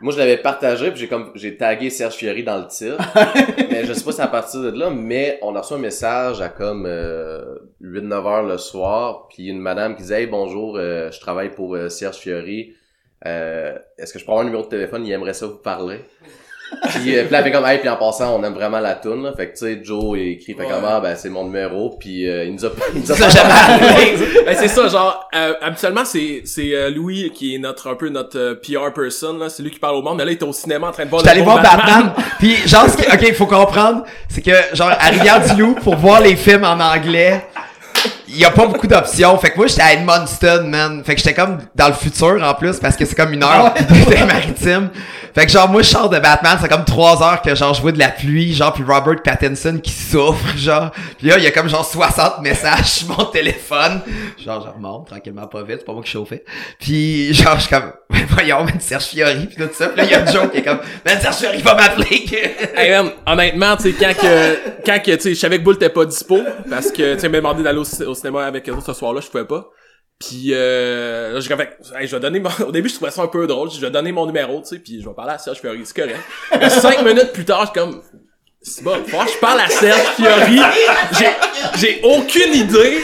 moi je l'avais partagé, puis j'ai comme j'ai tagué Serge Fiori dans le titre. mais je sais pas si c'est à partir de là, mais on a reçu un message à comme euh, 8-9 heures le soir, puis une madame qui disait Hey bonjour, euh, je travaille pour euh, Serge Fiori. Euh, Est-ce que je peux avoir un numéro de téléphone? Il aimerait ça vous parler. Puis, euh, puis là, elle fait comme, hey, puis en passant, on aime vraiment la tune, là. Fait que, tu sais, Joe il écrit, fait comme, ah, ben, c'est mon numéro, puis euh, il nous a, il nous a Ça, jamais ben c'est ça genre euh, habituellement c'est c'est euh, Louis qui est notre un peu notre euh, PR person là. C'est lui qui parle au monde mais là il est au cinéma en train de voir le voir Batman, puis genre, ce qui- ok, faut comprendre, c'est que, genre, à Rivière-du-Loup, pour voir les films en anglais, il y a pas beaucoup d'options. Fait que moi, j'étais à Edmundston, man. Fait que j'étais comme dans le futur, en plus, parce que c'est comme une heure des maritimes. Fait que genre, moi, je sors de Batman, c'est comme trois heures que, genre, je vois de la pluie, genre, puis Robert Pattinson qui souffre, genre. Puis là, il y a comme, genre, 60 messages sur mon téléphone. Genre, je remonte tranquillement, pas vite, c'est pas moi qui chauffais. Puis, genre, je suis comme, ben, voyons, man, Serge Fiori, puis tout ça. Puis là, il y a Joe qui est comme, man, Serge Fiori va m'appeler. Hey man, honnêtement, tu sais, quand que, quand que, tu sais, je savais que Bull était pas dispo, parce que, tu sais, m'a demandé d'aller au cinéma avec eux ce soir-là, je pouvais pas. Puis, euh, là, j'ai je vais donner mon, au début, je trouvais ça un peu drôle, je vais donner mon numéro, tu sais, puis je vais parler à Serge Fiori, c'est correct. Cinq minutes plus tard, je suis comme, c'est bon, faut que je parle à Serge Fiori. J'ai, j'ai aucune idée.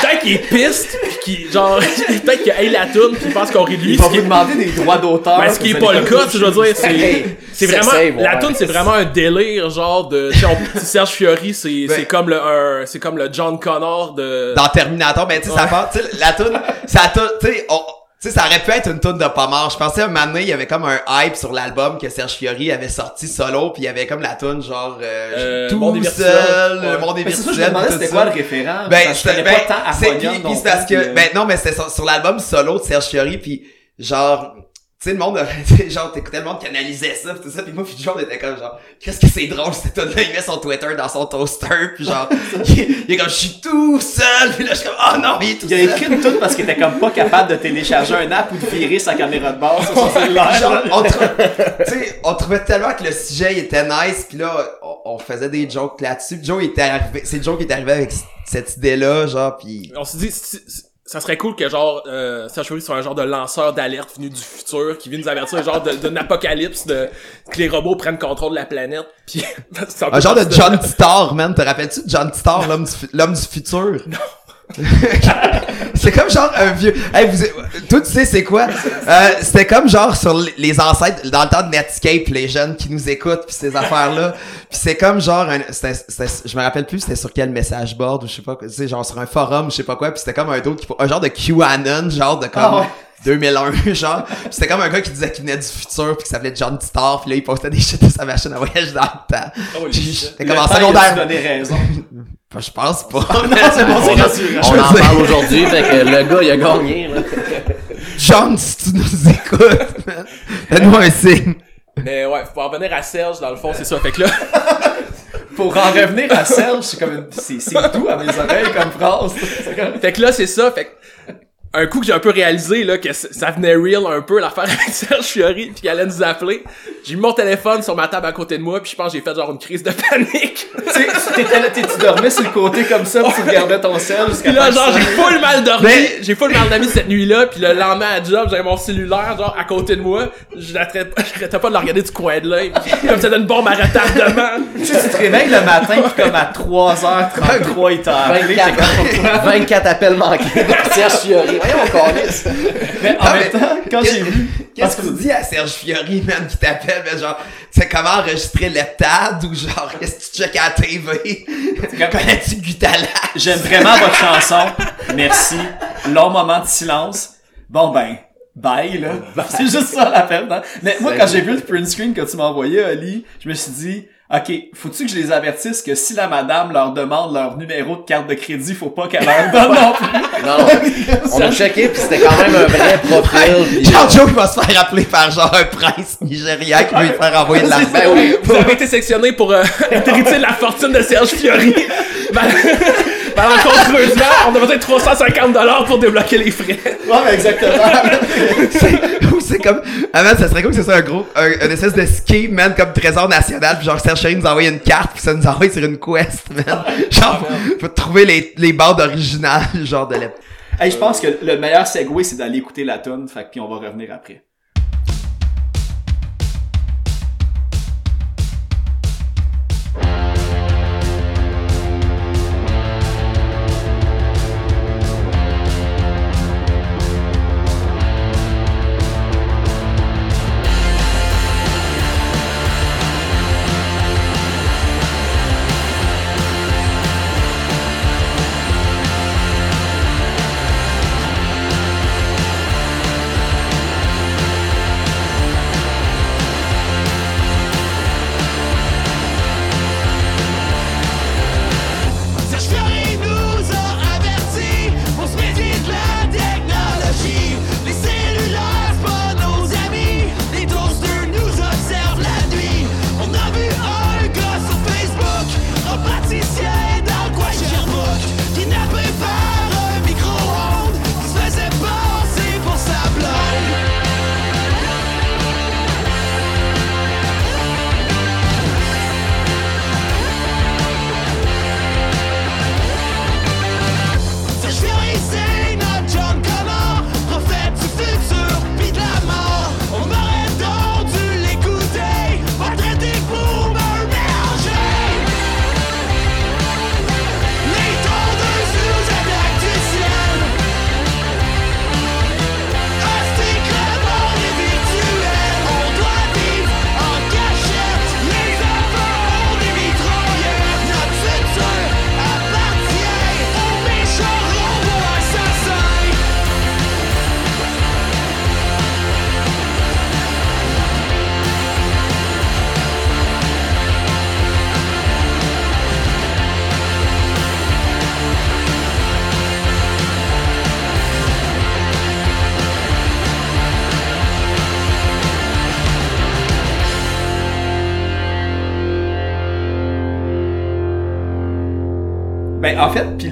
Peut-être qu'il est piste, pis qu'il, genre, peut-être qu'il haït la toune, pis il pense qu'on rit de lui. Il va ce qui vous est- demander des droits d'auteur. ben, ce qui est pas le cas, je veux dire, c'est, c'est vraiment, la tune c'est vraiment un délire, genre de, Serge Fiori, c'est, Ben- c'est comme le, c'est comme le John Connor de, dans Terminator, ben tu sais, ça part, tu sais, la tune, ça tu sais, on- tu sais, ça aurait pu être une tune de pas mort. Je pensais à un moment donné, il y avait comme un hype sur l'album que Serge Fiori avait sorti solo, puis il y avait comme la tune genre euh, Euh, tout Monde seul, le monde des c'est ça, je me virtuels, demandais tout c'était quoi le référent? Ben, connais ben, pas tant c'est- Apollyon puis- c'est parce que euh, ben non, mais c'était sur, sur l'album solo de Serge Fiori, puis genre tu sais, le monde, tu sais, genre, t'écoutais le monde qui analysait ça, pis tout ça, pis moi, pis John était comme genre, qu'est-ce que c'est drôle, cette tune là il met son Twitter dans son toaster, pis genre, il, il est comme, je suis tout seul, pis là, je suis comme, oh non, il est tout Il a seul. écrit une toute parce qu'il était comme pas capable de télécharger un app ou de virer sa caméra de base sur son cellulaire. Genre, on, trou- tu sais, on trouvait tellement que le sujet il était nice, puis là, on, on faisait des jokes là-dessus. Puis Joe il était arrivé, c'est Joe qui est arrivé avec cette idée-là, genre, puis On s'est dit, si- si- ça serait cool que genre, euh, Fiori soit un genre de lanceur d'alerte venu du futur, qui vient nous avertir genre de- d'un apocalypse, de, que les robots prennent contrôle de la planète, puis peu un genre de John Titor, man. Te rappelles-tu de John Titor, l'homme du, l'homme du futur? Non. c'est comme genre un vieux. Hey, vous, toi, tu sais, c'est quoi? Euh, c'était comme genre sur les- ancêtres, dans le temps de Netscape, les jeunes qui nous écoutent, puis ces affaires-là. Puis c'est comme genre, un, c'était- je me rappelle plus, c'était sur quel message board ou je sais pas, tu sais, genre sur un forum, je sais pas quoi, puis c'était comme un d'autre, qui- un genre de QAnon, genre de comme. Ah ouais. 2001, genre. Puis c'était comme un gars qui disait qu'il venait du futur, puis qui s'appelait John Titor, puis là, il postait des shit de sa machine à voyage dans le temps. Shit. J'étais comme en secondaire. Ben, je pense pas. non, c'est bon, c'est rassurant. On en parle aujourd'hui, fait que le gars, il a gagné, là. John, si tu nous écoutes, man, fais-nous un signe. Mais ouais, pour en revenir à Serge, dans le fond, c'est ça. Fait que là, Pour en revenir à Serge, c'est comme une... c'est, c'est doux à mes oreilles comme phrase. Fait que là, c'est ça. Fait que, un coup que j'ai un peu réalisé, là, que ça venait real un peu, l'affaire avec Serge Fiori, puis qu'il allait nous appeler. J'ai mis mon téléphone sur ma table à côté de moi, puis je pense que j'ai fait genre une crise de panique. Tu sais, t'étais là, t'es- tu dormais sur le côté comme ça, puis tu regardais ton sel jusqu'à Puis là, genre, j'ai ça- full mal dormi. Mais- J'ai full mal dormi cette nuit-là. Puis le lendemain à job, j'avais mon cellulaire, genre, à côté de moi. Je n'arrêtais pas, de le regarder du coin de l'œil. Comme c'était une bombe à retardement. Tu te réveilles le matin, puis comme à 3h33, il t'a appelé. t'es comme- 24, 24 appels manqués de Serge Fiori. Voyons. Mais en même mais- temps, quand qu'est-ce- j'ai vu... Qu'est-ce que tu dis à Serge Fiori, man, qui t'appelle, mais genre, c'est comment enregistrer l'heptade ou genre, qu'est-ce que tu checkes à la TV? Connais-tu Gutalac? J'aime vraiment votre chanson. Merci. Long moment de silence. Bon ben, bye là. C'est juste ça l'appel. hein. Mais moi quand j'ai vu le print screen que tu m'as envoyé, Ali, je me suis dit, ok, faut-tu que je les avertisse que si la madame leur demande leur numéro de carte de crédit, faut pas qu'elle leur donne non plus? Non, non. On a checké, puis c'était quand même un vrai profil. Genre, euh, Joe qui va se faire appeler par genre un prince nigérian qui veut lui faire envoyer de l'argent. Ben oui. Vous avez été sélectionné pour euh, hériter de la fortune de Serge Fiori. Ben, malencontreusement, on a besoin de 350 dollars pour débloquer les frais. Ouais, mais exactement. C'est- ou c'est comme, ah man, ça serait cool que ce soit un gros, un, un espèce de ski, man, comme trésor national, puis genre Serge Chéri nous envoie une carte, puis ça nous envoie sur une quest, man. Genre, faut trouver les, les bandes originales, genre de l'époque. Hey, je pense que le meilleur segue, c'est d'aller écouter la tune, fait que puis on va revenir après.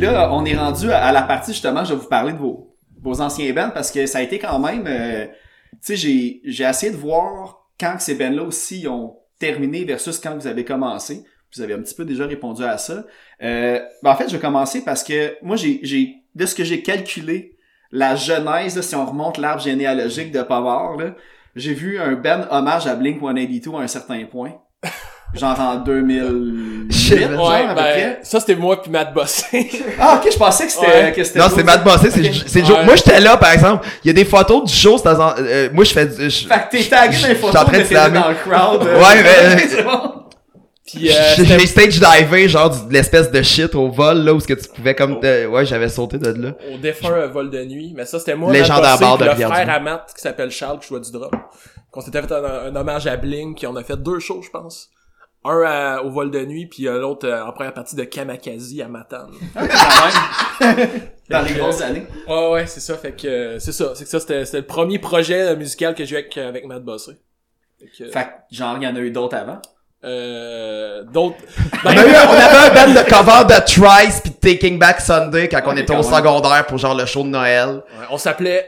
Là, on est rendu à, la partie, justement, je vais vous parler de vos, anciens bands, parce que ça a été quand même, euh, tu sais, j'ai, essayé de voir quand ces bands-là aussi ont terminé versus quand vous avez commencé. Vous avez un petit peu déjà répondu à ça. Euh, ben, en fait, je vais commencer parce que moi, j'ai, de ce que j'ai calculé, la genèse, là, si on remonte l'arbre généalogique de Pavard, j'ai vu un band hommage à Blink-182 à un certain point. Genre en 2008, Shit, genre, Ouais, à peu ben, près. ça c'était moi puis Matt Bossé. Ah, ok, je pensais que c'était, Ouais. que c'était Non, c'est Matt Bossé, c'est Ok. c'est Joe. Ouais. Moi, j'étais là, par exemple. Il y a des photos du show, c'est dans euh, moi, je fais du- je- Fait que t'es tagué dans les Je photos, train de mais t'es dans le crowd. euh. Ouais, mais- c'est bon. puis euh, j'ai stage divé, genre, l'espèce de shit au vol, là, où ce que tu pouvais comme, te- ouais, j'avais sauté de là. au défunt euh, vol de nuit, mais ça c'était moi, Légendaire bar de le frère à Matt qui s'appelle Charles qui jouait du drum. Qu'on s'était fait un, un hommage à Blink, puis on a fait deux shows, je pense. Un à- au vol de nuit, puis euh, l'autre euh, en première partie de Kamakazi à Matane. Quand même. Dans les grosses années. Ouais, ouais, c'est ça. Fait que euh, c'est ça. C'est que ça, c'était c'était le premier projet euh, musical que j'ai eu avec, avec Matt Bossé. Fait que, Fait que, genre, il y en a eu d'autres avant? euh, d'autres. Eu, on avait un band de cover de Trice pis de Taking Back Sunday quand on était quand au même. secondaire pour genre le show de Noël. Ouais, on s'appelait.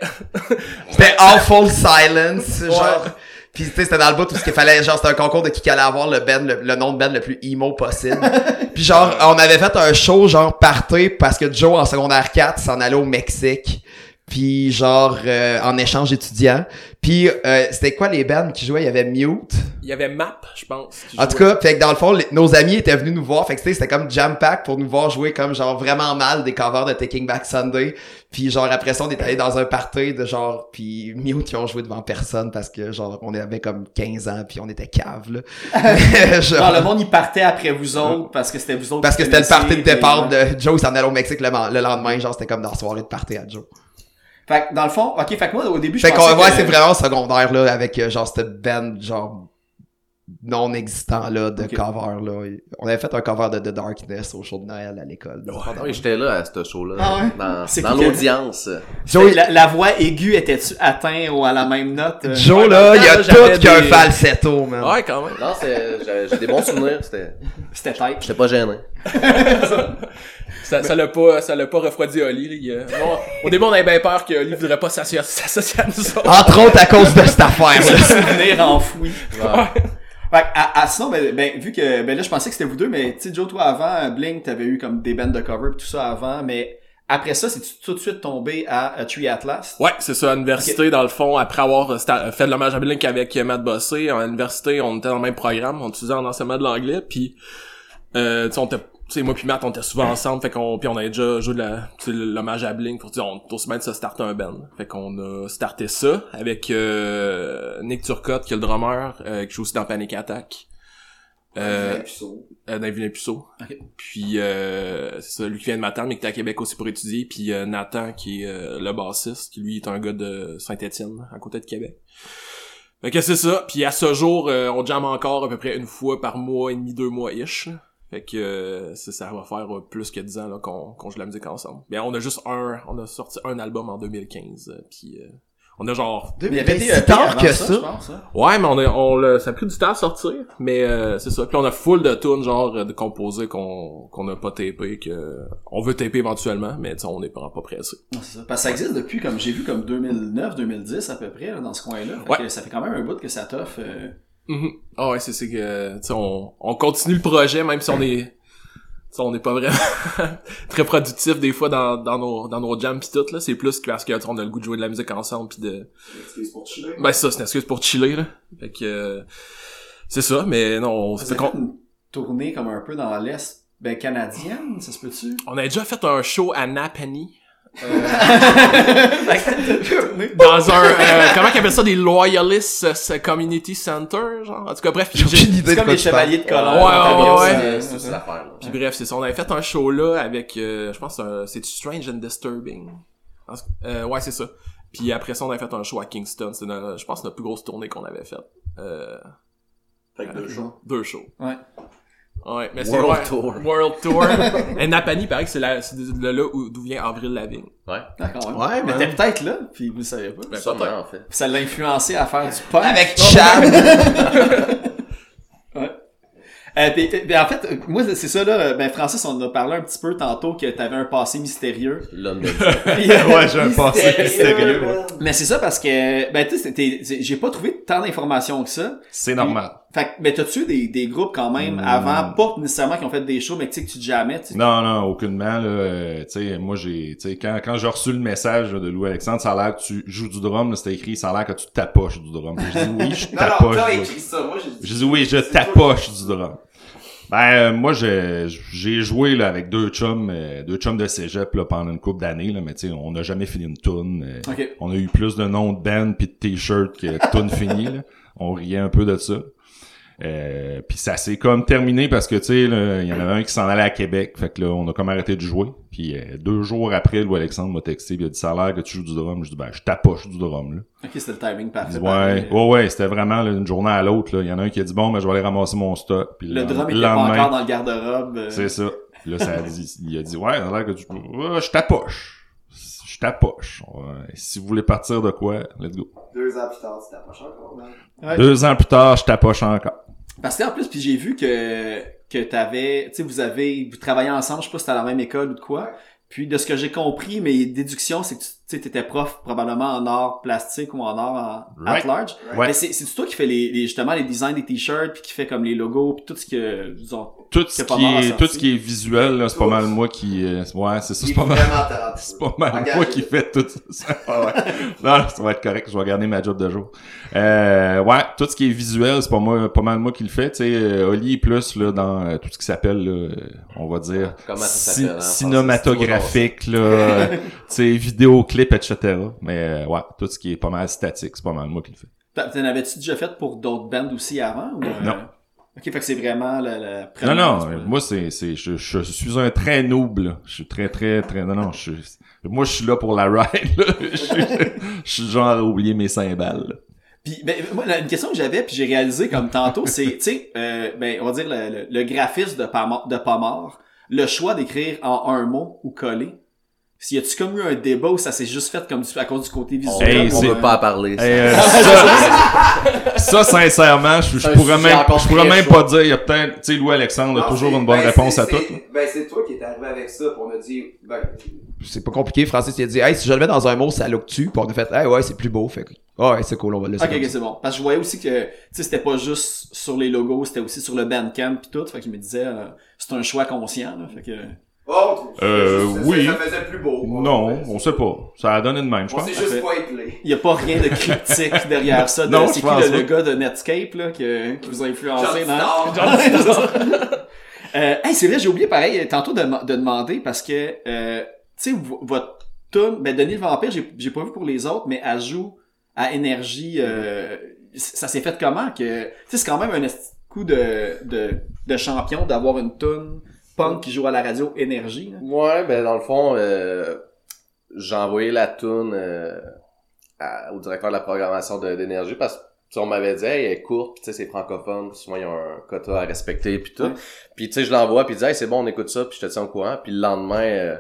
C'était Awful Silence, genre. Pis tu sais, c'était dans le bout tout ce qu'il fallait, genre c'était un concours de qui allait avoir le band, le, le nom de band le plus emo possible. Puis genre, on avait fait un show genre party parce que Joe en secondaire 4 s'en allait au Mexique. Puis genre euh, en échange étudiant. Puis euh, c'était quoi les bands qui jouaient? Il y avait Mute. Il y avait Map, je pense. En tout cas, fait que dans le fond, les- nos amis étaient venus nous voir. Fait que tu sais, c'était comme jam pack pour nous voir jouer comme genre vraiment mal des covers de Taking Back Sunday. Puis genre après ça, on est allé dans un party de genre puis Mute qui ont joué devant personne parce que genre on avait comme 15 ans puis on était cave là. Genre, le monde, il partait après vous autres parce que c'était vous autres. parce que c'était le party de départ de Joe, s'en allait au Mexique le, le lendemain, genre c'était comme dans la soirée de party à Joe. Fait que, dans le fond, ok, fait que moi, au début, je Fait qu'on pensais ouais, que- c'est vraiment secondaire là avec euh, genre cette band genre non existant là de cover là. On avait fait un cover de The Darkness au show de Noël à l'école. Oui, j'étais là à ce show-là. Ah ouais? Dans, l'audience. Joe, la, la voix aiguë était-tu atteint ou à la même note? euh? Joe Ouais, là, il y a tout qu'un des- falsetto man. Ouais, quand même. Non, c'est, j'ai, j'ai des bons souvenirs. C'était, C'était tête. j'étais pas gêné. Ça, ça l'a pas, ça l'a pas refroidi Oli, euh, bon, au début, on avait bien peur que Oli voudrait pas s'associer s'associer à nous autres. Entre autres à cause de cette affaire là. souvenir enfoui. Ouais. Fait que, à, à- sinon, ben, ben, vu que, ben là, je pensais que c'était vous deux, mais tu sais, Joe, toi, avant, Blink, t'avais eu comme des bands de cover pis tout ça avant, mais après ça, c'est tout de suite tombé à, à Tree Atlas? Ouais, c'est ça, à l'université, dans le fond, après avoir euh, fait de l'hommage à Blink avec euh, Matt Bossé, à l'université, on était dans le même programme, on utilisait en enseignement de l'anglais, puis euh, tu sais, on était, sais, moi puis Matt, on était souvent ensemble, fait qu'on, puis on avait déjà joué de la, tu sais, l'hommage à Blink, pour dire, on était aussi bien de se starter un band. Fait qu'on a starté ça avec euh, Nick Turcotte, qui est le drummer, euh, qui joue aussi dans Panic Attack. Euh, euh, dans. Ok. Puis euh, c'est ça, lui qui vient de Matane, mais qui est à Québec aussi pour étudier. Puis euh, Nathan, qui est euh, le bassiste, qui lui est un gars de Saint-Étienne, à côté de Québec. Fait que c'est ça. Puis à ce jour, euh, on jamme encore à peu près une fois par mois et demi, deux mois ish. Fait que euh, ça, ça va faire euh, plus que dix ans là, qu'on qu'on joue de la musique ensemble. Bien, on a juste un, on a sorti un album en 2015. euh, puis euh, on a genre Mais il y avait des tard que ça, ça. pense, hein. Ouais, mais on a, on l'a- ça a pris du temps à sortir, mais euh, c'est ça. Puis on a full de tunes genre de composés qu'on qu'on n'a pas tapé, que on veut taper éventuellement, mais tu sais, on n'est pas pas pressé. Non, c'est ça. Parce que ça existe depuis, comme j'ai vu, comme 2009, 2010 à peu près, là, dans ce coin-là. Fait Ouais. que ça fait quand même un bout que ça t'offre. Mhm. Ah ouais, c'est c'est que tu sais, on, on continue le projet même si on est tu sais, on n'est pas vraiment très productif des fois dans, dans nos dans nos jams pis tout là, c'est plus que parce que on a le goût de jouer de la musique ensemble puis de Ben c'est ça, c'est une excuse pour chiller là. Fait que euh, c'est ça, mais non, on, fait une tournée comme un peu dans l'Est, ben, canadienne, ça se peut-tu? on a déjà fait un show à Napanee. Tournée. dans un euh, comment qu'ils appellent ça des loyalists euh, community center genre? En tout cas bref J'ai aucune idée C'est comme les chevaliers de colère. Ouais, ouais, ouais, C'est, ça, l'affaire. puis bref c'est ça on avait fait un show là avec euh, je pense euh, c'est Strange and Disturbing? Euh, ouais c'est ça puis après ça on avait fait un show à Kingston c'est notre- je pense notre plus grosse tournée qu'on avait faite euh, Fait que deux jours. deux shows Ouais. Ouais mais c'est World ouais, Tour. World Tour et Napani paraît que c'est la- c'est de là où d'où vient Avril Lavigne Ouais. D'accord, ouais. Ouais, mais t'es peut-être là, puis vous le savez pas. Ben, peut-être. en fait. Ça l'a influencé à faire du punk. Avec Chad. Euh, puis- puis en fait, euh, moi, c'est ça, là. Ben, Francis, on en a parlé un petit peu tantôt que t'avais un passé mystérieux. L'homme de euh, ouais, j'ai un passé mystérieux. ouais. Mais c'est ça parce que, ben, tu sais, j'ai pas trouvé tant d'informations que ça. C'est normal. Fait que, ben, t'as-tu eu des, des groupes quand même Hmm. avant, pas nécessairement qui ont fait des shows, mais tu sais que tu te jamais, tu sais? Non, non, aucunement, là. euh, tu sais, moi, j'ai, tu sais, quand, quand j'ai reçu le message là, de Louis Alexandre, ça a l'air que tu joues du drum, là, c'était écrit, ça a l'air que tu tapoches du drum. J'ai dit oui, je tapoche. du- ça, moi j'ai dit oui, je tapoche du drum. Ben, euh, moi, j'ai, j'ai joué, là, avec deux chums, euh, deux chums de cégep, là, pendant une couple d'années, là, mais tu sais, on n'a jamais fini une tune. euh, Ok. On a eu plus de noms de band pis de t-shirts que de tunes finies, là. On riait un peu de ça. Euh, puis ça s'est comme terminé parce que tu sais là, il y en avait un qui s'en allait à Québec. Fait que là on a comme arrêté de jouer. Puis euh, deux jours après Louis Alexandre m'a texté il a dit ça a l'air que tu joues du drum. Je dis ben je tapoche du drum là. Ok, c'était le timing parfait. ouais ouais ouais c'était vraiment là, d'une journée à l'autre là. Il y en a un qui a dit bon ben je vais aller ramasser mon stock. Puis Le drum était pas encore dans le garde-robe. euh, c'est ça. Là ça a dit il a dit ouais ça a l'air que tu Ouais, je tapoche je tapoche Ouais, si vous voulez partir de quoi let's go. Deux ans plus tard, tu t'approches encore. Ouais. deux ans plus tard je tapoche encore Parce que en plus, puis j'ai vu que que t'avais, tu sais, vous avez, vous travaillez ensemble, je sais pas si c'était à la même école ou de quoi. Puis de ce que j'ai compris, mes déductions, c'est que tu tu sais, t'étais prof probablement en art plastique ou en art en, at large. Ouais. Mais c'est c'est toi qui fait les, les justement les designs des t-shirts puis qui fait comme les logos puis tout ce que disons. tout ce qui est tout ce qui est visuel là, c'est pas mal moi qui euh, ouais c'est ça c'est pas mal c'est pas mal Engagé. moi qui fait tout ça Ah ouais. non ça va être correct je vais garder ma job de jour euh, ouais tout ce qui est visuel c'est pas moi pas mal moi qui le fait tu sais euh, Oli est plus là dans euh, tout ce qui s'appelle là, on va dire Comment ça s'appelle, hein, cinématographique là tu sais vidéoclip etc mais euh, ouais tout ce qui est pas mal statique c'est pas mal moi qui le fais T'en avais-tu déjà fait pour d'autres bands aussi avant ou, euh, Non. Ok, fait que c'est vraiment la, la Non, première, non, pas- moi, c'est, c'est, je, je suis un très noob, là. Je suis très, très, très, non, non, je suis, moi, je suis là pour la ride, là. Je suis, je suis genre à oublier mes cymbales. Puis ben, moi, une question que j'avais, puis j'ai réalisé comme tantôt, c'est, tu sais, euh, ben, on va dire le, le, le graphisme de Pamar, le choix d'écrire en un mot ou coller. S'il y a-tu comme eu un débat où ça s'est juste fait comme du, à cause du côté visuel? Hey, on c'est- veut pas en parler. ça. Euh, ça, ça, sincèrement, je, pourrais même, je pourrais même pas dire, il y a peut-être, tu sais, Louis Alexandre a toujours une bonne ben, réponse à tout. c'est- Ben, c'est toi qui es arrivé avec ça, puis on a dit, ben, C'est pas compliqué. Francis, il a dit, hey, si je le mets dans un mot, ça look tu Puis on a fait, hey, ouais, c'est plus beau. Fait que, ah ouais, c'est cool, on va le laisser. Ok, c'est bon. Parce que je voyais aussi que, tu sais, c'était pas juste sur les logos, c'était aussi sur le Bandcamp pis tout. Fait que je me disais, euh, c'est un choix conscient, là. Fait que... oh, ça Euh, oui. Ça, ça faisait plus beau. Non, on sait pas. Ça a donné de même, je On pense. juste pas. Il y a pas rien de cryptique derrière ça. de- Non, c'est qui le, gars de Netscape, là, qui, qui vous a influencé, non? Euh, hey, c'est vrai, j'ai oublié pareil tantôt de, de demander parce que euh, tu sais votre tune, ben Denis le vampire, j'ai j'ai pas vu pour les autres, mais elle joue à énergie. euh, ça s'est fait comment que tu sais c'est quand même un coup de de, de champion d'avoir une tune punk qui joue à la radio énergie. là. Ouais, ben dans le fond, euh, j'ai envoyé la toune euh, à- au directeur de la programmation d'énergie parce que on m'avait dit hey, elle est courte, tu sais c'est francophone, puis souvent il y a un quota à respecter puis tout. Ouais. Puis tu sais je l'envoie puis il dit hey, c'est bon on écoute ça puis je te tiens au courant puis le lendemain euh,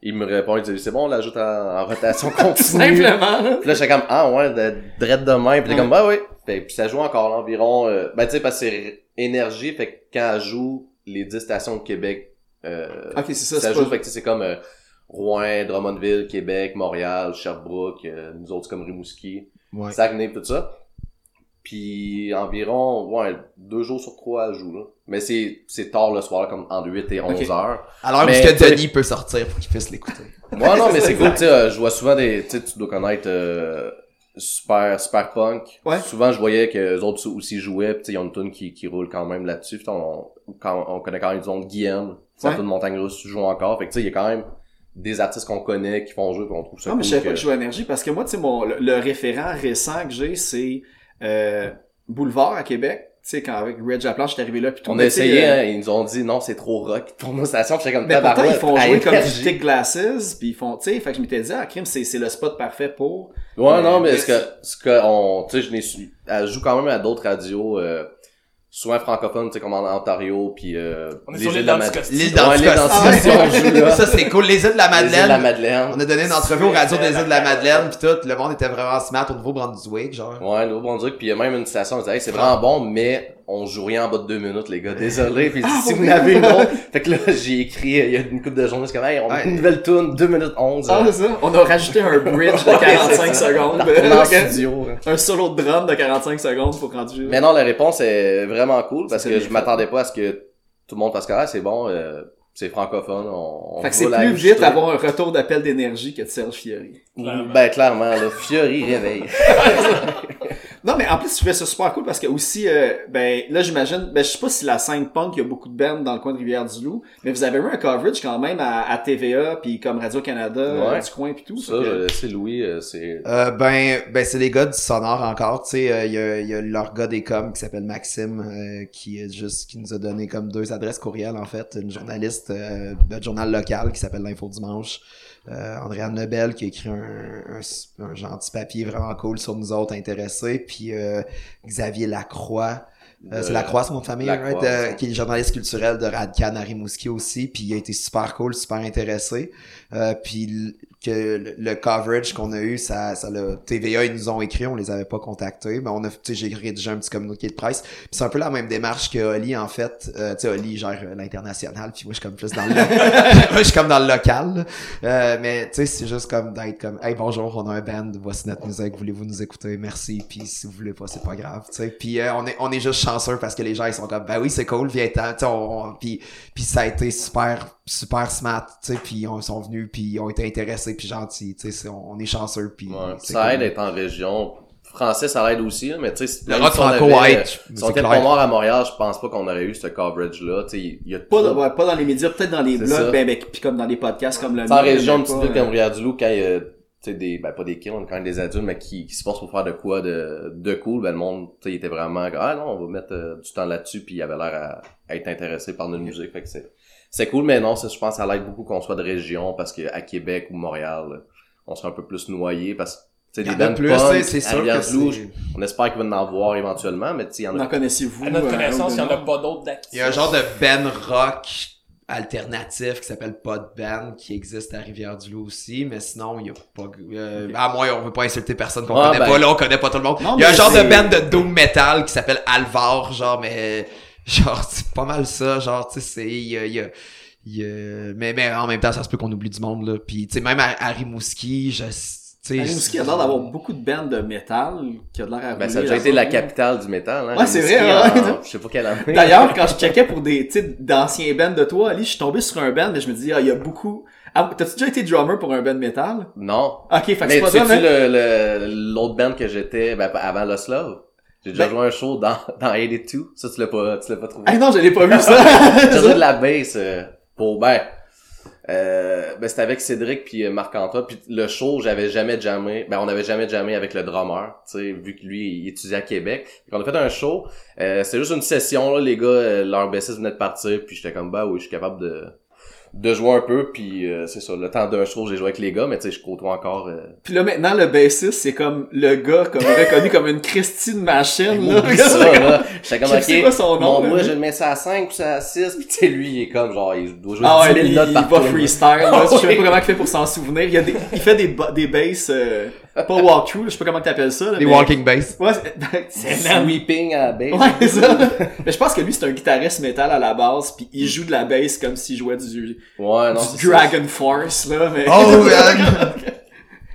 il me répond il dit c'est bon on l'ajoute en, en rotation continue. Simplement. là. Puis là, j'étais comme, ah ouais, de, drette de main. Puis t'es Ouais. comme, bah oui. Puis, puis ça joue encore environ, euh, ben tu sais, parce que c'est énergie, fait que quand elle joue les 10 stations de Québec, euh, Ok, c'est ça. joue, pas- fait que c'est comme euh, Rouen, Drummondville, Québec, Montréal, Sherbrooke, euh, nous autres comme Rimouski, Ouais. Saguenay, tout ça. Puis environ, ouais, deux jours sur trois elle joue, là. Mais c'est, c'est tard le soir, comme entre 8 et 11 Ok. heures. Alors, Mais, que Denis peut sortir pour qu'il puisse l'écouter. Ouais, non, mais c'est cool, tu sais, euh, je vois souvent des, tu dois connaître, euh, super, super punk. Ouais. Souvent, je voyais que les autres aussi jouaient, sais, ils ont une tune qui, qui roule quand même là-dessus. Puis on, quand, on connaît quand même, disons, Guillaume, Ouais. tune Montagne Russe joue encore. Fait que tu sais, il y a quand même des artistes qu'on connaît qui font jouer pis on trouve ça Non, mais je savais pas que- je joue à énergie parce que moi, tu sais, mon, le, le référent récent que j'ai, c'est euh, Boulevard à Québec. Tu sais, quand avec Red Japlanche, j'étais arrivé là puis tout. On a essayé, euh, hein, ils nous ont dit non, c'est trop rock stations. Puis j'étais comme Mais pourtant, ils font jouer comme du. Thick Glasses, puis ils font, tu sais, fait que je m'étais dit, ah, crime, c'est, c'est le spot parfait pour. Ouais, non, mais Mais ce que, ce que on, tu sais, je n'ai su, elle joue quand même à d'autres radios, euh, souvent francophones, tu sais, comme en Ontario, puis euh, On les îles l'île de la. Madeleine. L'île d'Anticosti. Ça, c'est cool. Les îles de la Les îles de la Madeleine. Madeleine. On a donné une entrevue aux radios des îles de la Madeleine, pis tout. Le monde était vraiment smart au Nouveau-Brunswick, genre. Ouais, Nouveau-Brunswick, puis il y a même une station, on disait, hey, c'est vraiment bon, mais on joue rien en bas de deux minutes, les gars. Désolé. Puis si vous en avez une autre. Fait que là, j'ai écrit, il y a une couple de journées, c'est comme, hey, on a une nouvelle tune, 2 minutes 11. Ah, c'est ça. On a rajouté un bridge de 45 secondes. en studio. un solo de drum de 45 secondes pour rendre jeu. Mais non, la réponse est vraiment cool parce que je m'attendais pas à ce que tout le monde fasse que ah, c'est bon, euh, c'est francophone, on, on Fait que c'est plus vite avoir un retour d'appel d'énergie que de Serge Fiori. Ben clairement, là, Fiori réveille. Non, mais en plus, tu fais ça super cool parce que aussi, euh, ben, là, j'imagine, ben, je sais pas si la scène punk, il y a beaucoup de bands dans le coin de Rivière-du-Loup, mais vous avez eu un coverage quand même à, à TVA puis comme Radio-Canada, euh, Ouais. du coin puis tout. Ça, que- je sais, Louis, euh, c'est... Euh, ben, ben c'est les gars du sonore encore, tu sais, euh, il y, a, y a leur gars des coms qui s'appelle Maxime, euh, qui est juste, qui nous a donné comme deux adresses courriel en fait, une journaliste euh, de journal local qui s'appelle l'Info Dimanche, euh, Andréane Nebel qui a écrit un, un, un gentil papier vraiment cool sur nous autres intéressés, puis euh, Xavier Lacroix, euh, c'est Lacroix, c'est mon famille, Lacroix, right? Euh, ouais. qui est journaliste culturel de Radcan à Rimouski aussi, puis il a été super cool, super intéressé. Euh, puis que le, le coverage qu'on a eu, ça, ça l'a, TVA, ils nous ont écrit, on les avait pas contactés, mais on a, tu sais, j'ai rédigé un petit communiqué de presse. C'est un peu la même démarche que Oli, en fait. Euh, tu sais, Oli gère euh, l'international, puis moi, je suis comme plus dans le, moi, je suis comme dans le local. Euh, mais tu sais, c'est juste comme d'être comme, hey, bonjour, on a un band, voici notre musique, voulez-vous nous écouter? Merci. Puis si vous voulez pas, c'est pas grave, tu sais. Puis euh, on est, on est juste chanceux parce que les gens, ils sont comme, ben oui, c'est cool, viens-t'en, tu sais, on, on- puis, puis ça a été super, super smart, tu sais, puis ils sont venus, puis ils ont été intéressés, puis gentils, tu sais, c'est- on, on est chanceux, puis Ouais, ça aide d'être en région. Français, ça aide aussi, là, mais tu sais, Le rock si on franco avait- aide, Si c'est on était clair. pas mort à Montréal, je pense pas qu'on aurait eu ce coverage-là. Tu sais, il y a Pas, dans- ouais, pas dans les médias, peut-être dans les blogs, ben, ben, puis comme dans des podcasts comme le Sans région, une petite ville comme euh, Rivière-du-Loup, quand il y a, tu sais, des, ben, pas des kids, on est quand même des adultes, mais qui, qui se forcent pour faire de quoi de, de cool, ben, le monde, tu sais, était vraiment, ah non, on va mettre euh, du temps là-dessus, puis il avait l'air à, à être intéressé par notre musique, fait que c'est, c'est cool, mais non, ça, je pense, que ça l'aide beaucoup qu'on soit de région, parce que à Québec ou Montréal, là, on serait un peu plus noyé, parce que, tu sais, Il y des en a bands plus, punk, tu sais, c'est sûr que c'est- on espère qu'il va en avoir éventuellement, mais tu sais, il y en N'en a connaissez-vous? À notre euh, connaissance, il y en a pas d'autres d'actifs. Il y a un genre de Ben rock alternatif qui s'appelle Pod Band qui existe à Rivière-du-Loup aussi, mais sinon, il y a pas... euh, À moins, on veut pas insulter personne qu'on Ah, connaît ben. pas, là, on connaît pas tout le monde. Non, il y a un genre de c'est- band de doom metal qui s'appelle Alvar, genre, mais... Genre, c'est pas mal ça, genre, tu sais, c'est... Il y a... il y a- y a- mais, mais en même temps, ça se peut qu'on oublie du monde, là. Puis, tu sais, même à, à Rimouski, je... tu sais, À Rimouski, a l'air d'avoir beaucoup de bands de métal qui a l'air à Ben, ça a déjà été la capitale du métal, hein. Ouais, c'est vrai, ouais. en- Je sais pas quelle année. D'ailleurs, quand je checkais pour des, d'anciens bands de toi, Ali, je suis tombé sur un band, mais je me dis, ah, il y a beaucoup... Ah, t'as-tu déjà été drummer pour un band metal? Non. Ok, fait que c'est pas ça, mais... le, le, l'autre band que j'étais, ben, avant Lost Love? J'ai déjà Ben- joué un show dans, dans 82. Ça, tu l'as pas, tu l'as pas trouvé. Ah non, je l'ai pas vu, J'ai ça! joué de la bass, euh, pour, ben, euh, ben, c'était avec Cédric puis euh, Marc-Antoine. Puis le show, j'avais jamais jammé. Ben, on avait jamais jammé avec le drummer, tu sais, vu que lui, il étudiait à Québec. Qu'on a fait un show. Euh, c'était juste une session, là. Les gars, euh, leur bassiste venait de partir. Puis j'étais comme, bah oui, je suis capable de, de jouer un peu. Puis euh, c'est ça, le temps d'un show, j'ai joué avec les gars. Mais tu sais, je côtoie encore... euh, Puis là, maintenant, le bassiste, c'est comme le gars comme reconnu comme une Christine machine, là. Oublie ça, là. J'étais comme, ok, pas son nom, mon là. je le mets ça à 5 ou ça à 6, pis tu sais, lui, il est comme, genre, il doit jouer Ah ouais, 10 000 il, notes il va freestyle, là. Je sais Ouais. pas comment il fait pour s'en souvenir. Il, y a des, il fait des, des basses, euh, pas walkthrough, là, je sais pas comment t'appelles ça, là, Des mais- walking bass. Ouais, c'est-. Sweeping à la base. Ouais, c'est ça. Mais je pense que lui, c'est un guitariste métal à la base, puis il joue de la bass comme s'il jouait du, Ouais, non, du ça. Dragon Force, là, mais... Oh!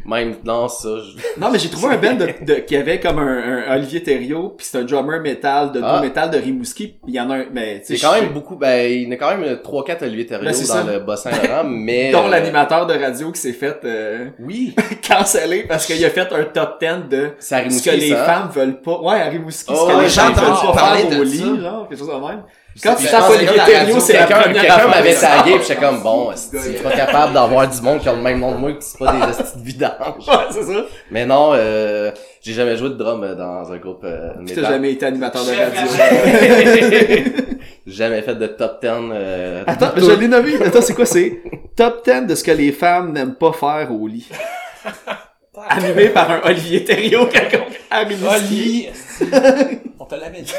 Même, non, ça, je... Non, mais j'ai trouvé un band de, de- qui avait comme un, un Olivier Thériault, puis c'est un drummer metal de Ah. metal de Rimouski, il y en a un, mais tu sais, quand je- même beaucoup, ben, il y en a quand même 3-4 Olivier Thériault Ben, dans ça. le Bas-Saint-Laurent, mais... dont euh, l'animateur de radio qui s'est fait euh, Oui, canceller parce qu'il a fait un top 10 de c'est à ce que les ça. femmes veulent pas. Ouais, à Rimouski, Oh, ce que ouais, les gens veulent pas faire au lit, genre, quelque chose de même. Quand tu tapes je Olivier Thériault, radio, c'est la quelqu'un première quelqu'un m'avait tagué pis j'étais comme bon si tu es pas capable d'avoir du monde qui a le même nom de moi que c'est pas des estis de vidange Ouais, c'est ça. mais non euh, j'ai jamais joué de drum euh, dans un groupe euh, métal t'as jamais été animateur de radio. jamais fait de top 10 euh, Attends, je l'ai nommé. Attends, c'est quoi? C'est top 10 de ce que les femmes n'aiment pas faire au lit? Animé par un Olivier Thériault quelconque à Rimouski. Oli! On te l'avait dit.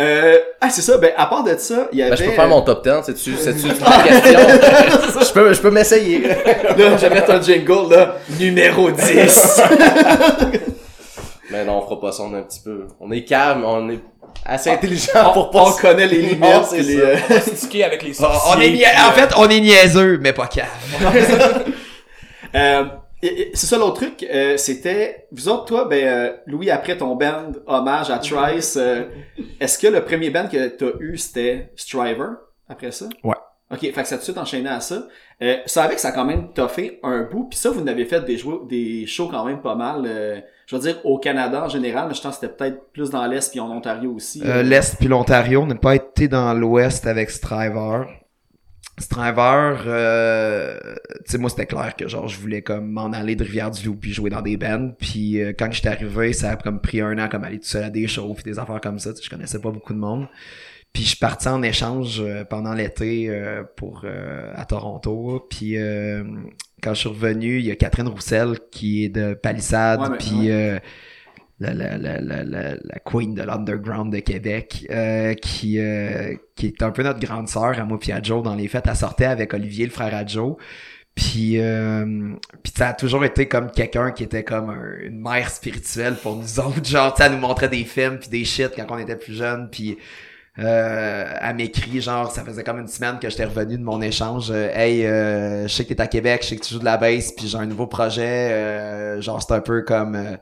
Euh, ah, c'est ça. Ben, à part de ça, il y avait... Ben, je peux faire mon top 10 c'est-tu c'est-tu une question? Je peux je peux m'essayer Là, je vais mettre un jingle, là. Numéro 10. mais non on fera pas ça, on est un petit peu, on est calme, on est assez intelligent pour pas On connaît les limites. C'est les, euh, On avec les sorciers. on est nia- en euh, fait, on est niaiseux, mais pas cave. Euh, c'est ça l'autre truc, euh, c'était vous autres toi ben euh, Louis après ton band hommage à Trice, euh, est-ce que le premier band que t'as eu c'était Striver après ça? Ouais. Ok, fait que ça a tout de suite enchaîné à ça. Euh, ça avec ça a quand même toffé un bout, puis ça vous n'avez fait des, jou- des shows quand même pas mal. euh, je veux dire au Canada en général, mais je pense que c'était peut-être plus dans l'est puis en Ontario aussi. Euh, L'Est puis l'Ontario, on n'a pas été dans l'Ouest avec Striver. Striver, euh, tu sais, moi, c'était clair que, genre, je voulais, comme, m'en aller de Rivière-du-Loup puis jouer dans des bands. Puis, euh, quand j'étais arrivé, ça a, comme, pris un an, comme, aller tout seul à des shows puis des affaires comme ça. Je connaissais pas beaucoup de monde. Puis, je suis parti en échange euh, pendant l'été euh, pour euh, à Toronto. Puis, euh, quand je suis revenu, il y a Catherine Roussel qui est de Palissade. Ouais, puis, euh, la, la, la, la, queen de l'underground de Québec, euh, qui, euh, qui est un peu notre grande sœur à moi puis à Joe dans les fêtes. Elle sortait avec Olivier, le frère à Joe. Puis, euh, puis ça a toujours été comme quelqu'un qui était comme un- une mère spirituelle pour nous autres. Genre, elle nous montrait des films puis des shit quand on était plus jeunes. Puis euh, elle m'écrit, genre, ça faisait comme une semaine que j'étais revenu de mon échange. euh, hey, euh, je sais que t'es à Québec, je sais que tu joues de la bass, puis j'ai un nouveau projet. euh, genre, c'est un peu comme...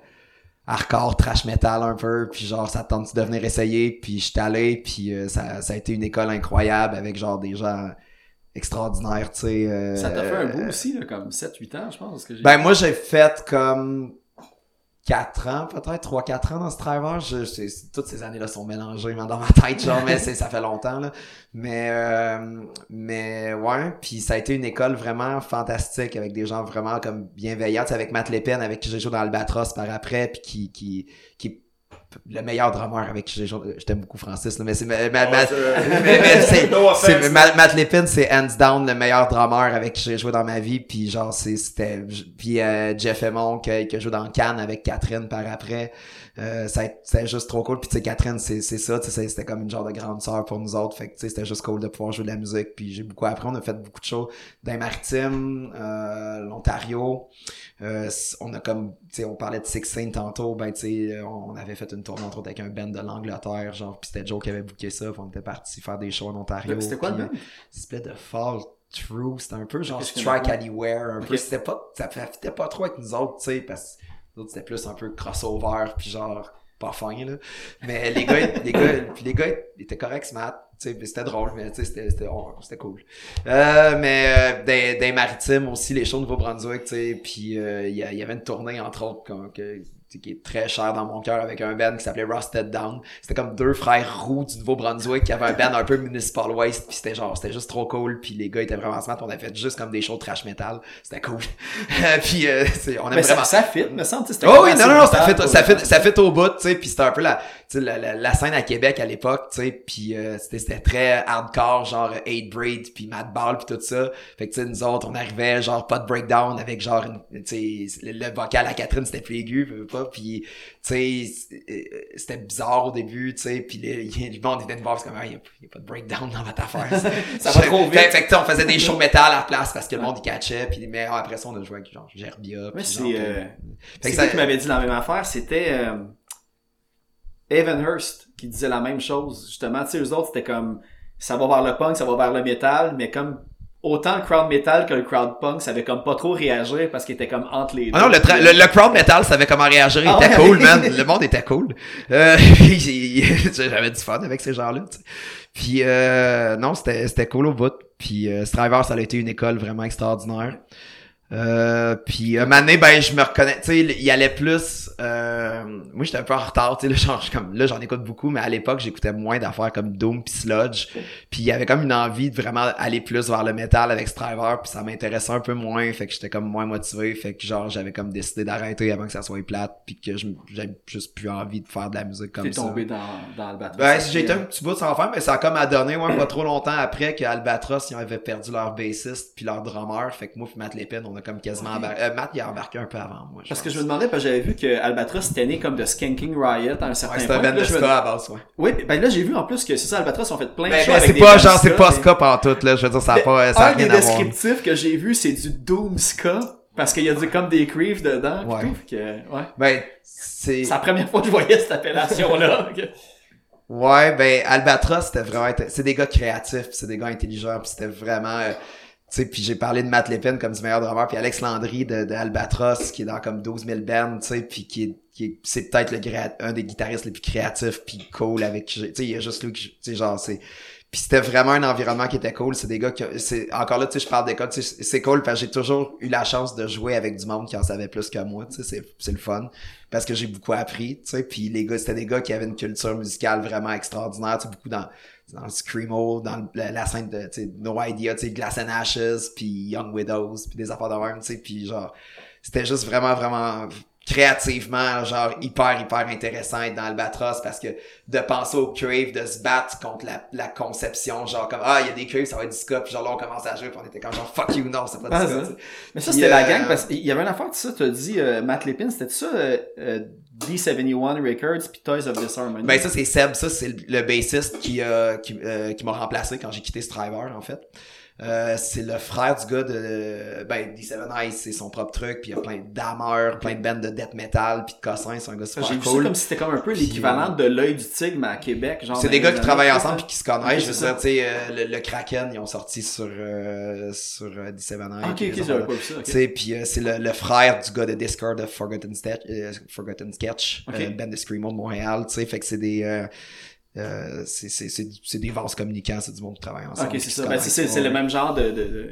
euh, hardcore, trash metal un peu, puis genre ça te tente de venir essayer, puis je suis allé, puis euh, ça, ça a été une école incroyable avec genre des gens extraordinaires, tu sais. euh, ça t'a fait un bout aussi là, comme 7-8 ans je pense que j'ai. Ben moi j'ai fait comme 4 ans peut-être, 3-4 ans dans ce driver, je, c'est- toutes ces années-là sont mélangées dans ma tête, genre, mais ça fait longtemps, là. Mais, euh, mais ouais, puis ça a été une école vraiment fantastique avec des gens vraiment comme bienveillants, avec Matt Lépine, avec qui j'ai joué dans Albatros par après, puis qui, qui, qui le meilleur drummer avec qui j'ai joué. Je t'aime beaucoup Francis, là, mais c'est ma- ma- ma- No. Matt, c'est hands down le meilleur drummer avec qui j'ai joué dans ma vie. Puis genre, c'était... Puis euh, Jeff Aymon, que, que joue dans Cannes avec Catherine par après. Euh, a- c'était juste trop cool. Puis tu sais, Catherine, c'est c'est ça. C'était comme une genre de grande sœur pour nous autres. Fait que tu sais, c'était juste cool de pouvoir jouer de la musique. Puis j'ai beaucoup appris. On a fait beaucoup de choses dans les euh, l'Ontario. Euh, on a comme, tu sais, on parlait de Sixteen tantôt, ben tu sais, on avait fait une tournée entre autres avec un band de l'Angleterre, genre, puis c'était Joe qui avait booké ça, puis on était parti faire des shows en Ontario. C'était quoi le euh, C'était de Fall True, c'était un peu genre Strike? Anywhere, un peu, Ok. c'était pas, ça fitait pas trop avec nous autres, tu sais, parce que nous autres c'était plus un peu crossover, puis genre, pas fin, là. Mais les gars, les gars, puis les gars, ils étaient corrects, ce mat. C'était drôle, mais c'était, c'était cool. Euh, mais euh, des, des maritimes aussi, les shows de Nouveau-Brunswick, puis euh, il y, y avait une tournée, entre autres, comme, que, qui est très chère dans mon cœur avec un band qui s'appelait Rusted Down. C'était comme deux frères roux du Nouveau-Brunswick qui avaient un band un peu municipal waste, puis c'était genre, c'était juste trop cool, puis les gars étaient vraiment smart, on a fait juste comme des shows de trash metal, c'était cool. puis euh, on aime Mais ça, vraiment ça fit, me semble. c'était Oh oui, non, non, non, ça pour- ça fait, ça fait au bout, tu sais, puis c'était un peu la, tu sais, la, la, la scène à Québec à l'époque, tu sais, puis euh, c'était, c'était très hardcore, genre Hate Breed, puis Mad Ball, puis tout ça. Fait que, tu sais, nous autres, on arrivait, genre, pas de breakdown, avec genre, tu sais, le, vocal à Catherine, c'était plus aigu, veux puis, tu sais, c'est- c'était bizarre au début, tu sais, puis le, monde était de voir, c'est comme, il y, a, pas de breakdown dans votre affaire. Ça va trop vite. Fait, que, on faisait des shows métal à la place parce que le monde, il catchait, puis mais ah, après ça, on a joué avec, genre, Gerbia, Ouais, c'est, euh, C'est ça- qui m'avait dit la même affaire, c'était euh, Evan Hurst qui disait la même chose. Justement, tu sais, eux autres, c'était comme ça va vers le punk, ça va vers le métal, mais comme autant le crowd metal que le crowd punk, ça avait comme pas trop réagir parce qu'il était comme entre les deux. Ah non, le, tra- le, le crowd metal savait comment réagir. Il Ah était ouais? cool, man. Le monde était cool. Euh, J'avais du fun avec ces gens-là. Puis euh, non, c'était c'était cool au bout. Puis euh, Striver, ça a été une école vraiment extraordinaire. Euh, puis un moment donné, ben je me reconnais, tu sais, il y allait plus. Euh, moi, j'étais un peu en retard, tu sais, là, genre, comme là, j'en écoute beaucoup, mais à l'époque, j'écoutais moins d'affaires comme Doom puis Sludge. Puis il y avait comme une envie de vraiment aller plus vers le métal avec Striver, puis ça m'intéressait un peu moins, fait que j'étais comme moins motivé, fait que genre j'avais comme décidé d'arrêter avant que ça soit plate, puis que j'avais juste plus envie de faire de la musique comme T'es ça. tombé dans, dans le bateau. Ben, si j'ai été un petit bout sans faire, mais ça a comme à donner, ouais, pas trop longtemps après que Albatros, ils avaient perdu leur bassiste puis leur drummer. Fait que moi puis Matt Lépine, on a comme quasiment embarqué. Euh, Matt, il a embarqué un peu avant moi. Parce que je me demandais, parce que j'avais vu que Albatros était né comme de Skanking Riot à un certain Ouais, point. un je me- ska à base, ouais. Oui, ben là, j'ai vu en plus que c'est ça, Albatros ont fait plein de Ben, choses ben, avec c'est pas genre, c'est pas ska en tout, là. Je veux dire, ça a Mais pas, ça a un rien à voir. descriptifs que j'ai vu, c'est du Doom Ska. Parce qu'il y a du, comme des creeps dedans. Ouais. tout, que, ouais. Ben, c'est... C'est la première fois que je voyais cette appellation-là. Ouais, ben Albatros, c'était vraiment c'est des gars créatifs, pis c'est des gars intelligents, puis c'était vraiment euh, sais, puis j'ai parlé de Matt Lepin comme du meilleur drummer, puis Alex Landry de, de Albatros qui est dans comme 12 000 bands, tu sais, puis qui qui est c'est peut-être le un des guitaristes les plus créatifs puis cool avec qui tu sais, il y a juste lui tu sais genre c'est puis c'était vraiment un environnement qui était cool, c'est des gars que c'est encore là tu sais je parle d'école, tu sais c'est cool parce que j'ai toujours eu la chance de jouer avec du monde qui en savait plus que moi, tu sais c'est c'est le fun parce que j'ai beaucoup appris, tu sais, puis les gars, c'était des gars qui avaient une culture musicale vraiment extraordinaire, tu sais, beaucoup dans, dans le screamo, dans le- la, scène de, No Idea, tu sais, Glass and Ashes, puis Young Widows, puis des affaires de même, tu sais, puis genre, c'était juste vraiment, vraiment créativement, genre, hyper, hyper intéressant être dans Albatros parce que de penser au crave, de se battre contre la, la conception, genre comme, ah, il y a des craves, ça va être du ska, puis genre là, on commence à jouer, puis on était comme genre, fuck you, non, c'est pas Ah, du ska, sais. Mais ça, c'était la euh, gang parce qu'il y avait une affaire de ça, tu as dit euh, Matt Lepin, c'était ça euh, euh, D71 Records puis Toys of Disharmony. Ben ça c'est Seb, ça c'est le, bassiste qui euh, qui, euh, qui m'a remplacé quand j'ai quitté Striver en fait. Euh, c'est le frère du gars de ben D7 Ice, c'est son propre truc, puis il y a plein d'amers, plein de bands de death metal, puis de cossins, c'est un gars super J'ai vu ça cool. comme si c'était comme un peu l'équivalent de l'œil du tigre mais à Québec. genre C'est des gars qui travaillent 80. ensemble puis qui se connaissent. Ok, je veux c'est dire, ça. tu sais, euh, le, le Kraken, ils ont sorti sur euh, sur euh, D7 Ice. Ah, ok, ok, j'avais pas vu ça. ok. Tu sais, puis euh, c'est le, le frère du gars de Discord de Forgotten, Sketch, euh, Forgotten Sketch, Ok. euh, band de Screamo de Montréal, tu sais, fait que c'est des euh, c'est c'est c'est c'est des vases communicants, c'est du monde qui travaille ensemble. Ok, c'est qui ça. Ben, c'est le même genre de, de, de,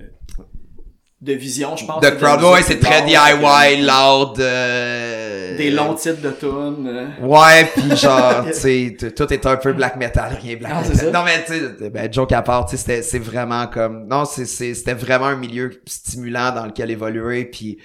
de vision, je pense. The de crowd, ouais, c'est très DIY, loud, euh, Des longs titres de tunes. euh. Ouais, puis genre, tu sais, tout est un peu black metal, rien black Ah, metal. Non, mais tu sais, ben, joke à part, tu sais, c'est vraiment comme, non, c'était vraiment un milieu stimulant dans lequel évoluer, puis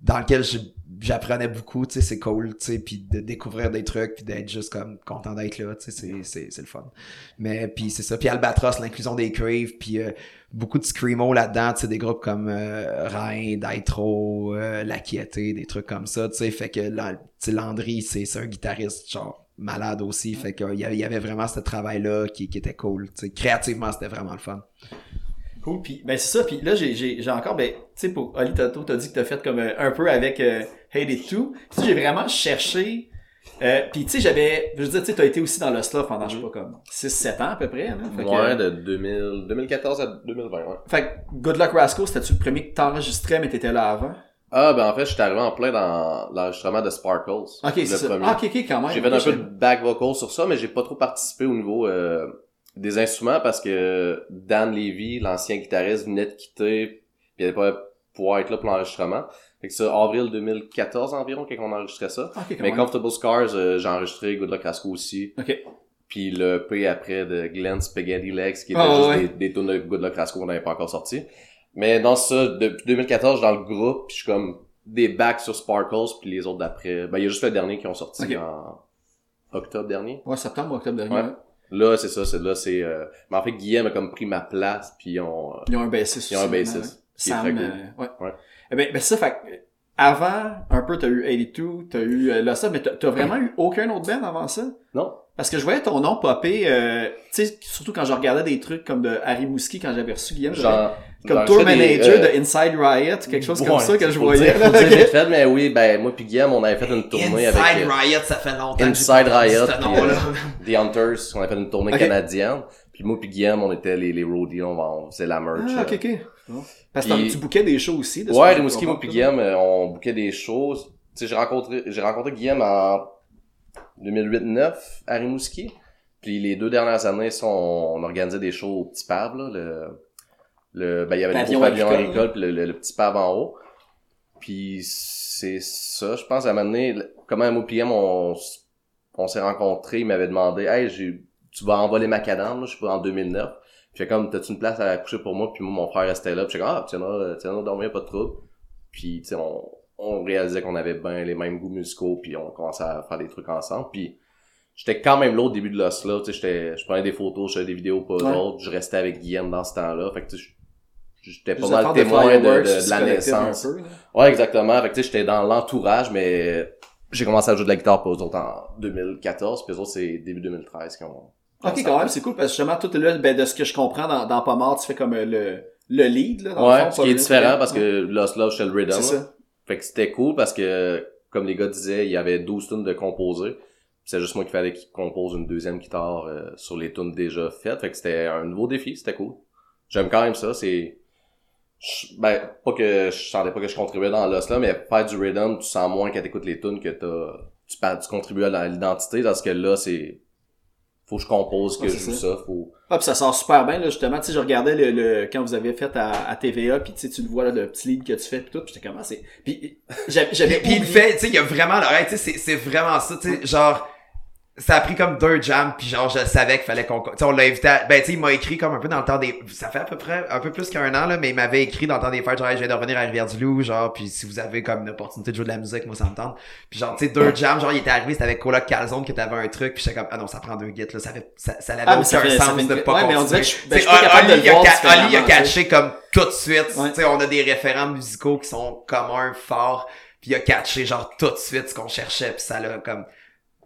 dans lequel je- j'apprenais beaucoup, tu sais, c'est cool, tu sais, puis de découvrir des trucs, puis d'être juste comme content d'être là, tu sais, c'est, c'est, c'est le fun. Mais puis c'est ça, puis Albatros, l'inclusion des Crave, puis euh, beaucoup de screamo là-dedans, tu sais, des groupes comme euh, Rhin, Daitro, euh, La Quiété, des trucs comme ça, tu sais, fait que là, Landry, c'est, c'est un guitariste, genre, malade aussi, fait que il y avait- il y avait vraiment ce travail-là qui, qui était cool, tu sais, créativement, c'était vraiment le fun. Cool. Puis, ben, c'est ça. Puis là, j'ai, encore, ben, tu sais, pour Oli Toto, t'as dit que t'as fait comme euh, un peu avec euh, Hate It Too. Tu j'ai vraiment cherché. Euh, puis, tu sais, j'avais, je veux dire, tu sais, t'as été aussi dans le stuff pendant, je sais pas, comme 6-7 ans à peu près. Fait que, Ouais, de 2000, 2014 à 2020, ouais. fait que Good Luck Rascal, c'était-tu le premier que t'enregistrais, mais t'étais là avant? Ah, ben en fait, j'étais arrivé en plein dans l'enregistrement de Sparkles. Ok, c'est ça. premier. Ah, ok, ok, quand même. J'ai fait un peu de back vocal sur ça, mais j'ai pas trop participé au niveau euh, des instruments parce que Dan Levy, l'ancien guitariste, venait de quitter, puis il allait pas pouvoir être là pour l'enregistrement. Fait que ça, avril 2014 environ, quand on enregistrait ça. Ah, ok, quand Mais. Comfortable Scars, euh, j'ai enregistré Good Luck Rascal aussi. Ok. Puis le P après de Glenn Spaghetti Legs, qui était Ah, juste ouais. des, des tunes de Good Luck Rascal qu'on n'avait pas encore sorti. Mais dans ça, depuis 2014, dans le groupe, puis je suis comme des backs sur Sparkles, puis les autres d'après. Ben, il y a juste le dernier qui ont sorti en octobre dernier. Ouais, septembre, octobre dernier. Ouais. ouais. Là, c'est ça, c'est là, c'est... Euh... Mais en fait, Guillaume a comme pris ma place, puis euh, Ils ont un bassiste. Ils ont un bassiste, est Sam, euh, ouais. Ouais. Eh ben, ben, ça, fait avant, un peu, t'as eu 82, t'as eu euh, là ça, mais t'as t'as vraiment eu aucun autre band avant ça? Non? Parce que je voyais ton nom popper, euh, tu sais, surtout quand je regardais des trucs comme de Harry Mouski quand j'avais reçu Guillaume. Genre... comme Tour des, Manager euh, de Inside Riot, quelque chose comme ça que je voyais. dire- là, faut dire ok. vite fait, mais oui, ben, moi puis Guillaume, on avait fait une tournée Inside avec... euh, Riot, ça fait longtemps Inside Riot, ce euh, The Hunters, on a fait une tournée canadienne. Puis moi puis Guillaume, on était les, les roadies, on, on faisait la merch. Ah, euh. Parce que Puis- tu bouquais des shows aussi. de Ouais, Rimouski, moi puis. Guillaume, euh, on bouquait des choses. Tu sais, j'ai rencontré, j'ai rencontré Guillaume en 2008-9 à Rimouski. Puis les deux dernières années, ça, on, on organisait des shows au Petit Pab, là, le, le, ben, il y avait le gros pavillon agricole, puis le, le, le Petit Pab en haut. Puis c'est ça, je pense, à un moment donné, le- comment moi Guillaume, on, on s'est rencontrés, il m'avait demandé, hey, j'ai, tu vas envoler ma cadence, là, je sais pas, en 2009. J'ai comme, t'as-tu une place à coucher pour moi? Puis moi, mon frère restait là. Puis j'ai comme, ah, tu viendras dormir, pas de trouble. Puis, tu sais, on, on réalisait qu'on avait bien les mêmes goûts musicaux, puis on commençait à faire des trucs ensemble. Puis j'étais quand même là au début de l'os là. Tu sais, je prenais des photos, je faisais des vidéos pour eux Ouais. autres. Je restais avec Guillaume dans ce temps-là. Fait que, tu sais, j'étais pas mal témoin de, de, la naissance. peu. Ouais, exactement. Fait que, tu sais, j'étais dans l'entourage, mais j'ai commencé à jouer de la guitare pour eux autres en 2014, puis eux autres, c'est début 2013 qu'ils ont... Ok, quand même, c'est cool, parce que justement, tout là, ben, de ce que je comprends dans, dans Pas mort, tu fais comme euh, le, le lead, là, dans le Ouais, fond, ce qui est le- différent parce que Lost Love, j'étais le rhythm. C'est ça. Fait que c'était cool parce que, comme les gars disaient, il y avait 12 tunes de composer. C'est juste moi qu'il fallait qu'il compose une deuxième guitare euh, sur les tunes déjà faites. Fait que c'était un nouveau défi, c'était cool. J'aime quand même ça, c'est... je- Ben, pas que je sentais pas que je contribuais dans l'os là, mais faire du rhythm, tu sens moins quand t'écoutes les tunes que t'as... Tu, tu contribues à l'identité, parce que là, c'est... Faut que je compose, que Ouais, je joue ça. ça, faut... Ah, puis ça sort super bien, là, justement. Tu sais, je regardais le, le- quand vous avez fait à, à TVA, puis tu sais, tu le vois, là, le petit lead que tu fais, puis tout, puis j'étais comme, ah, c'est... Puis j'avais j'avais Puis il fait, tu sais, il y a vraiment l'oreille, tu sais, c'est, c'est vraiment ça, tu sais, genre, ça a pris comme deux jams, puis genre, je savais qu'il fallait qu'on, tu sais, on l'a invité à, ben, tu sais, il m'a écrit comme un peu dans le temps des, ça fait à peu près, un peu plus qu'un an, là, mais il m'avait écrit dans le temps des fêtes, genre, Hey, je viens de revenir à Rivière-du-Loup, genre, puis si vous avez comme une opportunité de jouer de la musique, moi, ça me tente. Puis genre, tu sais, deux jams, genre, il était arrivé, c'était avec Coloc Calzone que t'avais un truc, puis j'étais comme, ah non, ça prend deux gits, là, ça fait, ça, ça n'avait Ah, mais aucun ça fait- ça sens fait une- de pas ouais, mais on continuer. dirait que je- ben, je capable de Oli, il a Oli, a catché comme tout de suite, Ouais. tu sais, on a des référents musicaux qui sont communs, forts, puis il a catché genre tout de suite ce qu'on cherchait, puis ça l'a comme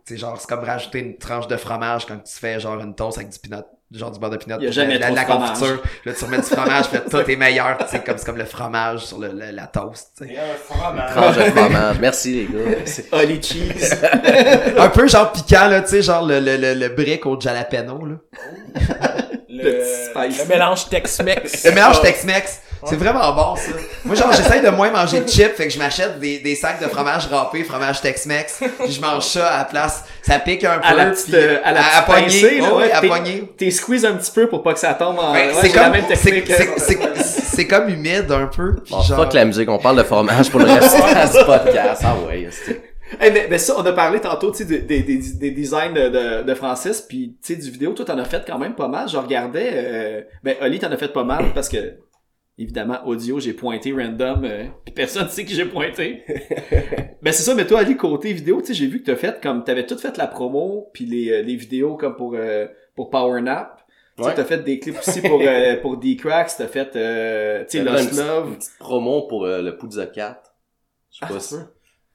tu sais genre c'est comme rajouter une tranche de fromage quand tu fais genre une toast avec du peanut genre du beurre de peanut Il y a puis jamais de la, trop de la de fromage. confiture là tu remets du fromage puis là, tout est meilleur tu sais comme c'est comme le fromage sur le, le- la toast tu sais. Et un fromage. Tranche de fromage. Merci, les gars. C'est- Oli Cheese. un peu genre piquant là tu sais genre le, le, le, le brick au jalapeno là Le, Le spice. le mélange Tex-Mex. le mélange Tex-Mex c'est vraiment bon ça. Moi genre j'essaye de moins manger de chips fait que je m'achète des, des sacs de fromage râpé fromage Tex-Mex puis je mange ça à la place. Ça pique un peu à la petite, puis- euh, à la à, pincée, là, ouais, ouais, à t'es- squeeze un petit peu pour pas que ça tombe en... Ben, ouais, c'est la comme même c'est technique. comme humide un peu puis Bon, genre fuck la musique, on parle de fromage pour le restant du podcast. Ah ouais, c'est... Eh ben, ben ça, on a parlé tantôt, tu sais, des, des, des, des designs de, de, de Francis, puis tu sais, du vidéo, toi, t'en as fait quand même pas mal. Je regardais, euh, ben, Oli, t'en as fait pas mal, parce que, évidemment, audio, j'ai pointé random, euh, puis personne sait que j'ai pointé. ben, c'est ça, mais toi, Ali, côté vidéo, tu sais, j'ai vu que t'as fait comme, t'avais tout fait la promo, puis les, euh, les vidéos comme pour, euh, pour Power Nap. Tu Ouais. t'as fait des clips aussi pour, euh, pour D-Cracks, t'as fait, euh, tu sais, Lost Love. Une petite promo pour euh, le Poudza 4. Je sais Ah, pas si...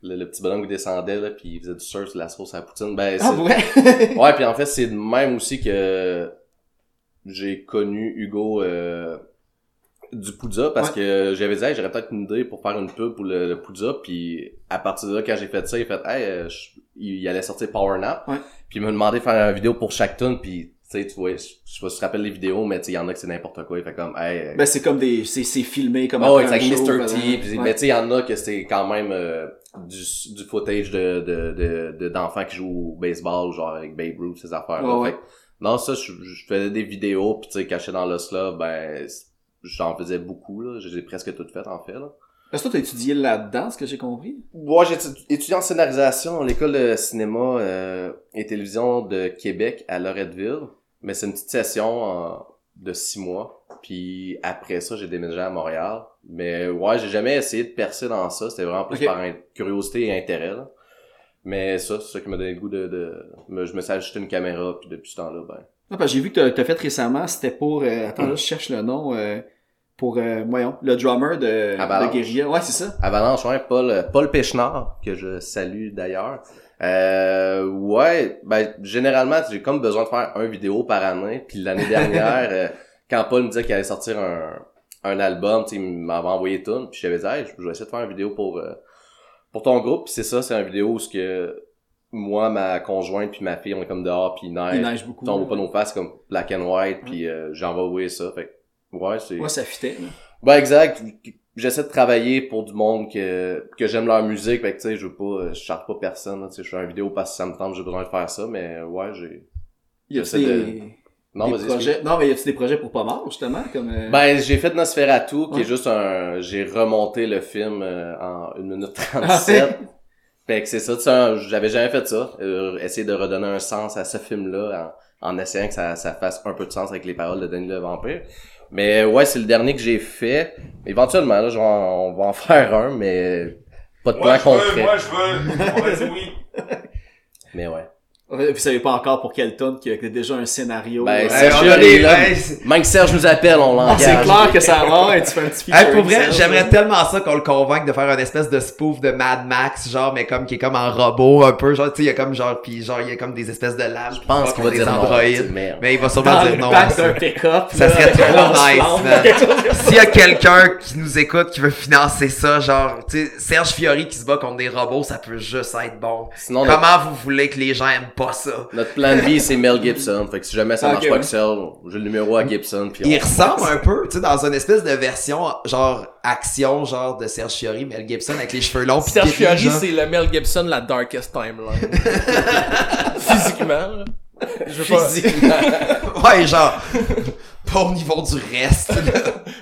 Le, le petit bonhomme qui descendait, là, puis il faisait du surf sur la sauce à la poutine. Ben, Ah, ouais? Ouais, puis en fait, c'est de même aussi que j'ai connu Hugo euh, du Poudza parce Ouais. que j'avais dit, hey, j'aurais peut-être une idée pour faire une pub pour le, le Poudza. Puis à partir de là, quand j'ai fait ça, il fait, hey, euh, je- il, il allait sortir Power Nap. Ouais. Puis il m'a demandé de faire une vidéo pour chaque tune. Puis tu sais, tu vois, je je sais pas si tu te rappelles les vidéos, mais tu sais, il y en a que c'est n'importe quoi. Il fait comme, hey, euh, Ben, c'est comme des, c'est, c'est filmé comme Oh, show, Mr. T. Puis. Mais tu sais, il y en a que c'est quand même euh, du, du footage de, de, de, de- d'enfants qui jouent au baseball, genre avec Babe Ruth, ces affaires Ouais, ouais. non, ça, je, je faisais des vidéos, puis tu sais, caché dans l'os là, ben, j'en faisais beaucoup, là. J'ai presque tout fait, en fait, là. Parce que toi, t'as étudié là-dedans, ce que j'ai compris? Moi, j'ai étu- étudié en scénarisation à l'école de cinéma euh, et télévision de Québec à Loretteville. Mais c'est une petite session en- de six mois. Puis après ça, j'ai déménagé à Montréal. Mais ouais, j'ai jamais essayé de percer dans ça. C'était vraiment plus par curiosité et intérêt. là. Mais ça, c'est ça qui m'a donné le goût de... de... me- je me suis acheté une caméra, puis depuis ce temps-là, ben... Non, parce que j'ai vu que t'as, t'as fait récemment, c'était pour, euh, attends, là, je cherche le nom, euh, pour, euh, voyons, le drummer de, Avalanche. de Guerilla. Ouais, c'est ça. Avalanche, ouais, Paul, Paul Péchenard, que je salue d'ailleurs. Euh, ouais, ben, généralement, j'ai comme besoin de faire un vidéo par année. Puis l'année dernière, euh, quand Paul me disait qu'il allait sortir un, un album, tu sais, il m'avait envoyé tout. Puis j'avais dit, hey, je vais essayer de faire une vidéo pour, euh, pour ton groupe. Puis c'est ça, c'est une vidéo où ce que moi, ma conjointe puis ma fille, on est comme dehors, puis il neige. Il neige beaucoup. Voit pas nos faces comme black and white, puis euh, j'ai envoyé ça. Fait ouais, c'est... Ouais, ça fitait, là. Ben exact. J'essaie de travailler pour du monde que, que j'aime leur musique. Fait que tu sais, je veux pas, je charte pas personne. Tu sais, je fais une vidéo parce que ça me tente, j'ai besoin de faire ça. Mais ouais, j'ai. Y a des, de- Non, des projets, non, mais y a-tu des projets pour pas mort, justement, comme, euh, Ben, j'ai fait Nosferatu, qui Ouais. est juste un... J'ai remonté le film euh, en 1 minute Ah, 37. fait que c'est ça, tu sais, un- j'avais jamais fait ça. euh, essayer de redonner un sens à ce film-là en, en essayant que ça, ça fasse un peu de sens avec les paroles de Denis le Vampire. Mais ouais, c'est le dernier que j'ai fait. Éventuellement, là, en- on va en faire un, mais pas de plan veux, concret. moi, je veux. On va dire oui. Mais ouais. Vous savez pas encore pour quelle tonne qu'il y a déjà un scénario. Ben, euh, Serge ouais, c'est- Même que Serge nous appelle, on l'engage. c'est clair que ça va, et tu fais un petit Hey, pour vrai, j'aimerais tellement ça qu'on le convainque de faire une espèce de spoof de Mad Max, genre, mais comme qui est comme en robot un peu, genre, tu sais, il y a comme genre, pis genre, il y a comme des espèces de lames. Je pense qu'il va des dire non. androïdes. Merde. Mais il va sûrement dans dire le non. ça. d'un pick-up. Ça là, serait trop nice. S'il y a quelqu'un qui nous écoute, qui veut financer ça, genre, tu sais, Serge Fiori qui se bat contre des robots, ça peut juste être bon. Sinon, Comment vous voulez que les gens aiment pas ça? notre plan de vie, c'est Mel Gibson. Fait que si jamais ça Ah, marche pas ouais. avec Serge, j'ai le numéro à Gibson. Puis Il on- ressemble un peu, tu sais, dans une espèce de version, genre, action, genre, de Serge Fiori, Mel Gibson avec les cheveux longs pis Serge Fiori, genre. c'est le Mel Gibson, la darkest timeline. Physiquement, là. Je veux pas... Ouais, genre, pas au niveau du reste.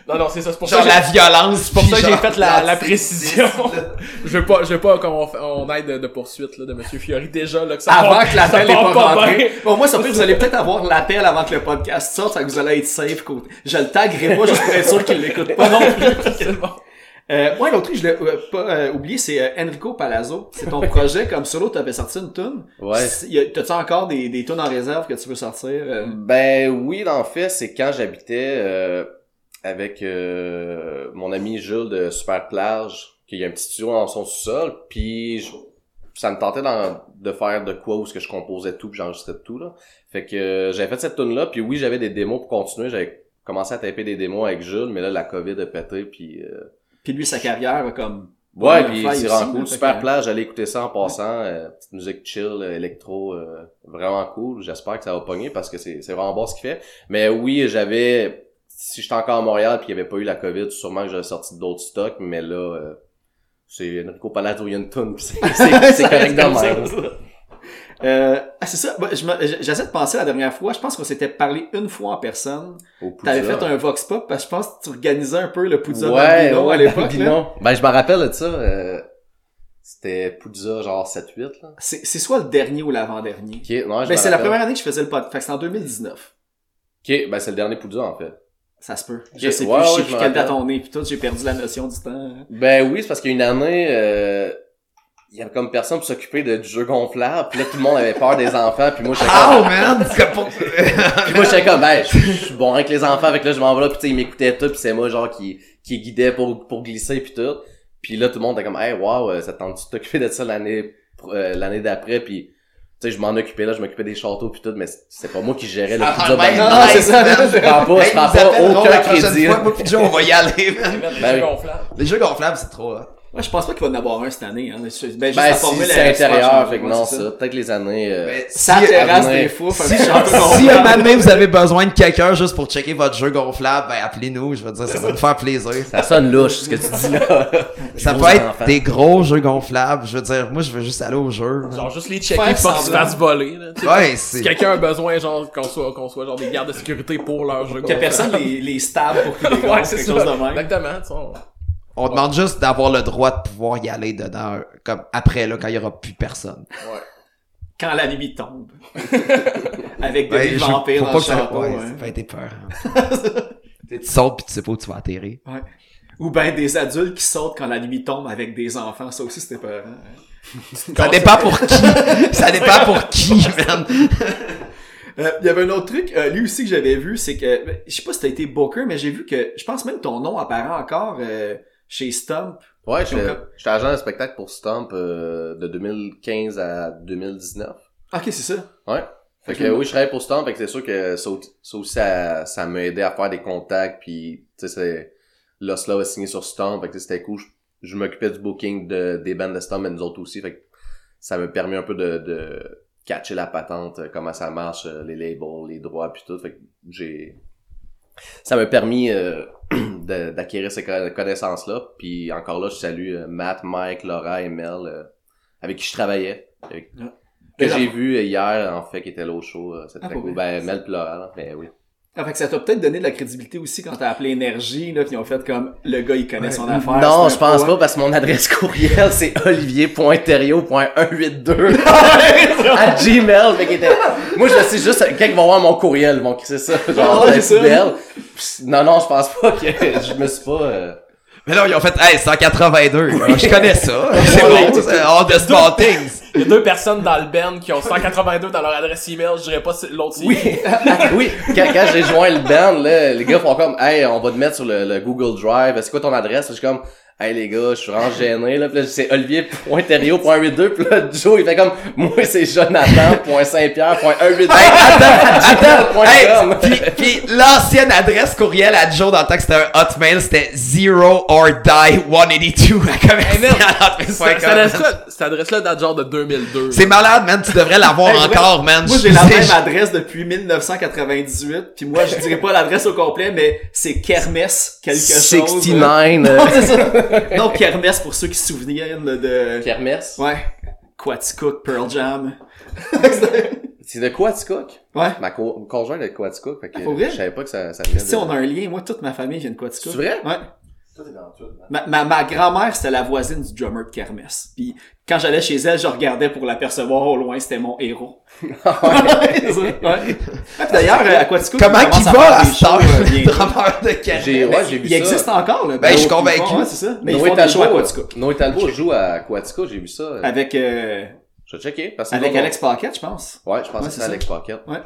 Non, non, c'est ça. C'est pour Genre ça que la violence, C'est pour ça que j'ai fait la, la précision. je veux pas, je veux pas qu'on on aille de, de poursuite, là, de Monsieur Fiori déjà, là, que ça Avant part- que l'appel ça n'est part pas rentré. Bon, moi, ça fait que vous allez peut-être avoir l'appel avant que le podcast sorte, ça que vous allez être safe. côté. Je le taguerai pas juste pour être sûr qu'il l'écoute pas non plus. Euh, moi, l'autre truc, je l'ai euh, pas euh, oublié, c'est euh, Enrico Palazzo. C'est ton projet comme solo, t'avais sorti une tune. Ouais. Y T'as-tu encore des, des tunes en réserve que tu veux sortir? euh? Ben oui, en fait, c'est quand j'habitais euh, avec euh, mon ami Jules de Super Plage, qui a un petit studio dans son sous-sol, puis je- ça me tentait de faire de quoi où ce que je composais tout, puis j'enregistrais tout là. Fait que j'avais fait cette tune là, puis oui, j'avais des démos pour continuer, j'avais commencé à taper des démos avec Jules, mais là la Covid a pété, puis euh, Puis lui, sa carrière, a comme... Ouais, puis vraiment là, cool. Super plage, j'allais écouter ça en passant. euh, petite musique chill, euh, électro, euh, vraiment cool. J'espère que ça va pogner parce que c'est c'est vraiment bon ce qu'il fait. Mais oui, j'avais... Si j'étais encore à Montréal puis il n'y avait pas eu la COVID, sûrement que j'aurais sorti d'autres stocks, mais là... euh, c'est Enrico Palazzo, il y a une puis c'est correct de même. Euh, ah, c'est ça. Bah, je J'essaie de penser la dernière fois. Je pense qu'on s'était parlé une fois en personne. T'avais fait un vox pop parce que je pense que tu organisais un peu le Poudza Ouais, Bambino à ouais, l'époque. Ben, je me rappelle de ça. euh, C'était Poudza, genre 7-8, là. C'est c'est soit le dernier ou l'avant-dernier. Ok, non, je Ben, c'est la première année que je faisais le podcast. Fait que c'est en 2019. Ok, ben c'est le dernier Poudza, en fait. Ça se peut. Je Ok, sais ouais, plus, je ouais, sais je plus me quelle date on est, puis tout, j'ai perdu la notion du temps. Ben oui, c'est parce qu'il y a une année, euh, il y avait comme personne pour s'occuper de, du jeu gonflable, puis là tout le monde avait peur des enfants, puis moi j'étais Oh comme, man, c'est comme pour... puis moi j'étais comme, ben je suis bon avec les enfants, avec là je m'en vais là, puis tu sais ils m'écoutaient tout, puis c'est moi genre qui qui guidait pour pour glisser puis tout, puis là tout le monde était comme, hey wow, euh, ça te tente de t'occuper de ça l'année euh, l'année d'après, puis tu sais je m'en occupais là, je m'occupais des châteaux puis tout, mais c'est pas moi qui gérais le Ah, pizza ben, non, c'est ça. man. Je prends pas, je Hey, prends pas aucun crédit. fois, moi on va y aller, man. Les Ben jeux gonflables. Les jeux gonflables, c'est trop, hein. Ouais, je pense pas qu'il va en avoir un cette année. Hein. Ben, juste Ben la si formule c'est intérieur, fait que non ça, peut-être les années... euh, Mais Sa si- terrasse des fous, fait Si, si un moment donné, vous avez besoin de quelqu'un juste pour checker votre jeu gonflable, ben appelez-nous, je veux dire, ça va nous faire plaisir. Ça sonne louche, ce que tu dis là. Ça peut être enfants. des gros jeux gonflables, je veux dire, moi je veux juste aller au jeu. Genre juste les checker pour pas qu'ils se fassent voler, là. Ouais, Si c'est... quelqu'un a besoin, genre, qu'on soit, qu'on soit genre des gardes de sécurité pour leur jeu Que personne les, les stab pour qu'ils les Ouais, c'est chose ça. de même. Exactement, on- demande juste d'avoir le droit de pouvoir y aller dedans, comme après, là, quand il y aura plus personne. Quand la nuit tombe. Avec des Ouais, vampires dans pas le que ça- ouais, ouais. ça va être peur. tu sautes pis tu sais pas où tu vas atterrir. Ouais. Ou ben des adultes qui sautent quand la nuit tombe avec des enfants, ça aussi c'était peur. Ça dépend pour qui. ça dépend pour qui, man. Euh, Il y avait un autre truc, euh, lui aussi que j'avais vu, c'est que je sais pas si t'as été booker, mais j'ai vu que je pense même que ton nom apparaît encore euh, chez Stump. Ouais, j'étais agent de spectacle pour Stomp euh, de 2015 à 2019. Ok, c'est ça. Ouais. Fait que oui, je travaillais pour Stomp, fait que c'est sûr que ça, ça aussi, ça, ça m'a aidé à faire des contacts, puis tu sais, c'est... L'Oslo a signé sur Stomp, fait que c'était cool. Je, je m'occupais du booking de, des bandes de Stomp, mais nous autres aussi, fait que ça m'a permis un peu de, de catcher la patente, euh, comment ça marche, euh, les labels, les droits, puis tout, fait que j'ai... Ça m'a permis euh, d'acquérir ces conna- connaissances-là, puis encore là, je salue euh, Matt, Mike, Laura et Mel, euh, avec qui je travaillais. avec- que Et j'ai vu hier, en fait, qui était là au show. euh, C'est Ah, très cool. Ben, Mel pis Laura, là. Ben oui. Ah, fait que ça t'a peut-être donné de la crédibilité aussi quand t'as appelé Énergie, là, pis ils ont fait comme le gars il connaît son affaire. non, je pense pas parce que mon adresse courriel, c'est olivier.theriot.182 à Gmail. Fait était... Moi, je sais juste, quand ils vont voir mon courriel, ils vont crisser ça, genre, Ah, c'est ça. Non, non, je pense pas que je me suis pas, euh, Mais là, ils ont fait, hey, 182. Je connais ça. C'est c'est all the small things. Il y a deux personnes dans le band qui ont 182 dans leur adresse email, je dirais pas si l'autre c'est Oui, oui. Quand, quand j'ai joint le band, là, les gars font comme, hey, on va te mettre sur le, le Google Drive. C'est quoi ton adresse? Je suis comme, hey les gars, je suis vraiment gêné, là. Puis là, c'est olivier.thériault.182. Puis là, Joe, il fait comme, moi, c'est jonathan.saint-pierre.182. Hey, attends, attends, point Hey, puis, puis l'ancienne adresse courriel à Joe dans le temps que c'était un hotmail, c'était zero or die 182 à commercial. Cette adresse-là, cette adresse-là date genre de 2002. C'est malade, man. Tu devrais l'avoir encore, man. Moi, j'ai la même adresse depuis 1998. Puis moi, je dirais pas l'adresse au complet, mais c'est Kermesse quelque chose. 69. Non, Kermesse pour ceux qui se souviennent de... Kermesse? Ouais. Quaticook, Pearl Jam. C'est de Quaticook? Ouais. Ma co conjointe est de Quaticook, fait que vrai? je savais pas que ça, ça venait Tu sais, de... on a un lien. Moi, toute ma famille vient de Quaticook. C'est vrai? Ouais. Ma, ma, ma grand-mère, c'était la voisine du drummer de Kermesse. Puis quand j'allais chez elle, je regardais pour l'apercevoir au loin. C'était mon héros. D'ailleurs, euh, à Comment il va heure, euh, drummer de Kermesse? J'ai, ouais, j'ai vu Il ça. existe encore, le Ben, je suis Ils convaincu. Ouais, c'est ça. Mais ils Noé font shows à Quaticook. Noé Talbot joue à Quaticook, j'ai vu ça. Avec, euh, Je vais checker. Parce que avec Alex Paquette, je pense. Ouais, je pense Ouais, que c'est. Alex Pocket. Ouais.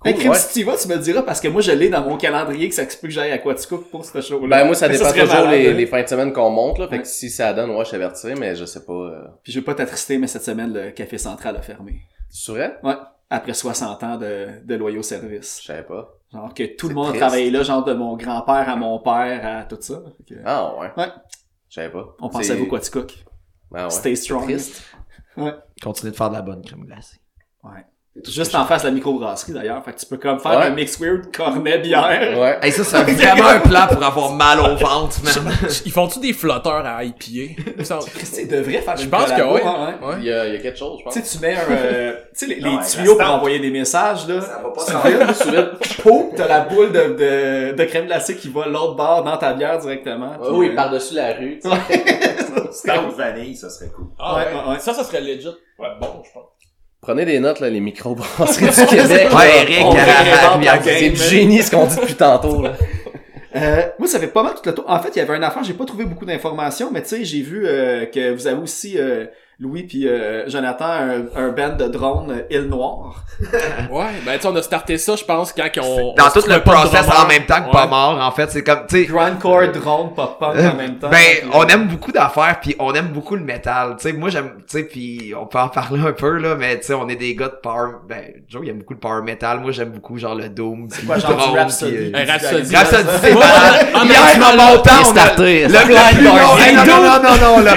Cool, Hey, Crime, ouais. si tu y vas, tu me diras parce que moi, je l'ai dans mon calendrier que ça peut que j'aille à Quaticook pour ce show-là. Ben, moi, ça Mais dépend toujours malade, les, hein. les fins de semaine qu'on monte, là. Fait Ouais. que si ça donne, ouais, je t'avertis, mais je sais pas. Euh... Puis je vais pas t'attrister, mais cette semaine, le Café Central a fermé. Tu saurais? Ouais. Après 60 ans de, de loyaux services. Je savais pas. Genre que tout le C'est monde triste. travaillé là, genre de mon grand-père à mon père à tout ça. Que, Ah, ouais. Ouais. Je savais pas. on pense C'est- à vous, Quaticook. Ah, ouais. Stay strong. Triste. Continue de faire de la bonne crème glacée. Ouais. Juste en face de la microbrasserie d'ailleurs. Fait que tu peux comme faire Ouais. un mix weird cornet bière. Ouais. Hey, ça, c'est vraiment un plan pour avoir mal au ventre, man. Ils font-tu des flotteurs à IPA? Il me semble. Christy devrait faire Je pense que oui. hein, ouais. Ouais. Il y a, il y a quelque chose, je pense. Tu sais, tu mets un, euh, tu sais, les, les Ouais, tuyaux pour envoyer des messages, là. Ça va pas Tu pouf, t'as la boule de, de, de crème glacée qui va l'autre bord dans ta bière directement. Ouais, oui, euh, par-dessus la rue. tu sais. Stout vanille, ça serait cool. Ah, Ouais, ouais, ouais, ouais. Ça, ça serait legit. Ouais, bon, je pense. Prenez des notes, là, les microbrasseries du Québec. Ouais. Eric. C'est du génie ce qu'on dit depuis tantôt, là. Euh, moi, ça fait pas mal tout le tour. En fait, il y avait un affaire, j'ai pas trouvé beaucoup d'informations, mais tu sais, j'ai vu euh, que vous avez aussi, euh, Louis puis euh, Jonathan, un, un band de drones euh, Île Noire. Ouais, ben, tu sais, on a starté ça, je pense, quand on... Dans on tout le process en même temps que Ouais. pas mort, en fait, c'est comme, tu sais, Grindcore, drone, pop-punk en même temps. Ben, on aime beaucoup d'affaires, puis on aime beaucoup le métal. Tu sais, moi j'aime, tu sais, puis on peut en parler un peu là, mais tu sais, on est des gars de power. Ben, Joe il aime beaucoup le power metal. Moi j'aime beaucoup genre le doom, puis quoi, le genre du drone, Rhapsody? puis, euh, Un Rhapsody. Rhapsody, c'est temps, on a starté. le, le plus long. Non, non, non, non, là.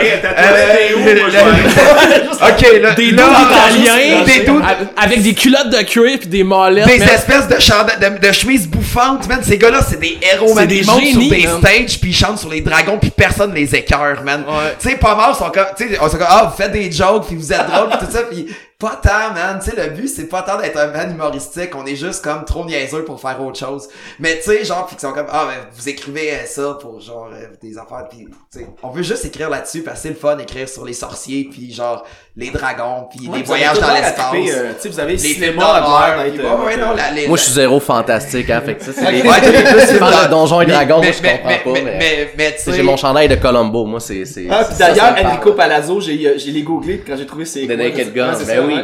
Ok, là. Des là, italiens, Des a- avec des culottes de cuir pis des molettes. des espèces de, chanda- de, de chemises bouffantes, man. Ces gars-là, c'est des héros, man. des Ils montent sur des man. stages, puis ils chantent sur les dragons, puis personne les écœure, man. Ouais. Tu sais, pas mal, sont comme, tu sais, on sont comme, ah, vous faites des jokes, puis vous êtes drôles, pis tout ça, puis pas tant, man. Tu sais, le but, c'est pas tant d'être un band humoristique, on est juste comme trop niaiseux pour faire autre chose. Mais tu sais, genre, pis ils sont comme, ah, ben, vous écrivez euh, ça pour genre euh, des affaires, puis tu sais, on veut juste écrire là-dessus, parce que c'est le fun, écrire sur les sorciers, puis genre les dragons, puis ouais, les voyages dans l'espace. euh, Tu sais, vous avez le les cinéma à d'horreur, l'air puis d'être, ouais, euh, ouais, non, la- les- Moi, je suis zéro fantastique, hein. Fait que ça, c'est les, Ouais, parles de Donjons et mais- Dragons, moi, mais- je comprends mais- pas, mais... mais, mais, tu Tu sais, sais, J'ai mon chandail de Colombo, moi, c'est... c'est Ah, puis d'ailleurs. Enrico Palazzo, j'ai, euh, j'ai les googlés puis quand j'ai trouvé c'est The Naked Gun, c'est ben oui.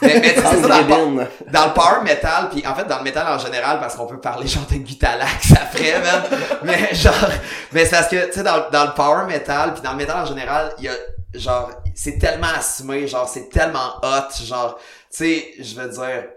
mais, mais c'est ça dans le, power- dans le power metal, puis en fait dans le metal en général, parce qu'on peut parler genre de Gutalax après, man. mais genre, mais c'est parce que tu sais dans, dans le power metal, puis dans le metal en général, il y a genre c'est tellement assumé, genre c'est tellement hot, genre tu sais, je veux dire.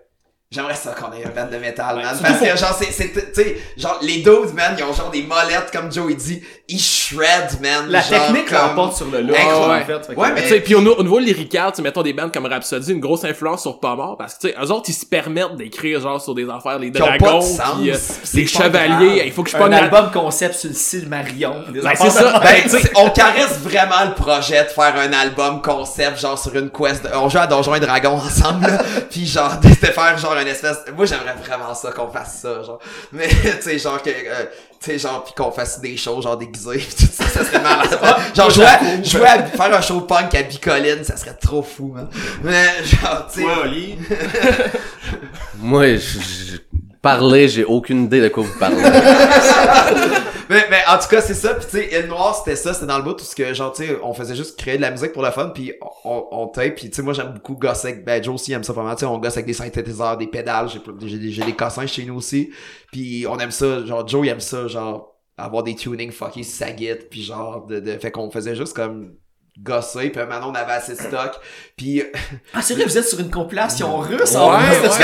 J'aimerais ça qu'on ait un band de métal, man. Parce que, genre, c'est, c'est, tu sais, genre, les dudes, man, ils ont genre des molettes, comme Joe, il dit. Ils shred, man. La genre, technique comme- l'emporte sur le look, Incroyable. en fait. Fait que- Ouais, Mais tu sais, puis au, au niveau lyrical, tu sais, mettons des bands comme Rhapsody, une grosse influence sur pas mort, parce que tu sais, eux autres, ils se permettent d'écrire genre sur des affaires, les Qui ont pas de dragons, sens, puis euh, c'est les chevaliers, il faut que je un pogne la- album concept sur le Silmarion. Des Ben, c'est ça. Ben, tu sais, on caresse vraiment le projet de faire un album concept, genre sur une quest. de- On joue à Donjons et Dragons ensemble, là, puis genre de de faire genre une espèce. Moi, j'aimerais vraiment ça qu'on fasse ça, genre. Mais tu sais, genre que, euh, tu sais, genre puis qu'on fasse des shows genre déguisés, pis tout ça, ça serait malade. genre jouer à, jouer à faire un show punk à Bicoline, ça serait trop fou, man. Mais genre, tu sais. Ouais. Moi, je, je- parler, j'ai aucune idée de quoi vous parlez. Mais mais, en tout cas, c'est ça. Puis tu sais, Noir, c'était ça. C'était dans le bout tout ce que, genre, tu sais, on faisait juste créer de la musique pour le fun. Puis on, on tape. Puis tu sais, moi, j'aime beaucoup gosser avec... Ben, Joe aussi aime ça vraiment. Tu sais, on gosse avec des synthétiseurs, des pédales. J'ai des, des cossins chez nous aussi. Puis on aime ça. Genre, Joe, il aime ça. Genre, avoir des tunings fucky sa guide. Puis genre, de, de... Fait qu'on faisait juste comme gosser. Puis maintenant, on avait assez de stock. Puis... Ah, c'est vrai, vous êtes sur une compilation russe Ouais, en ce que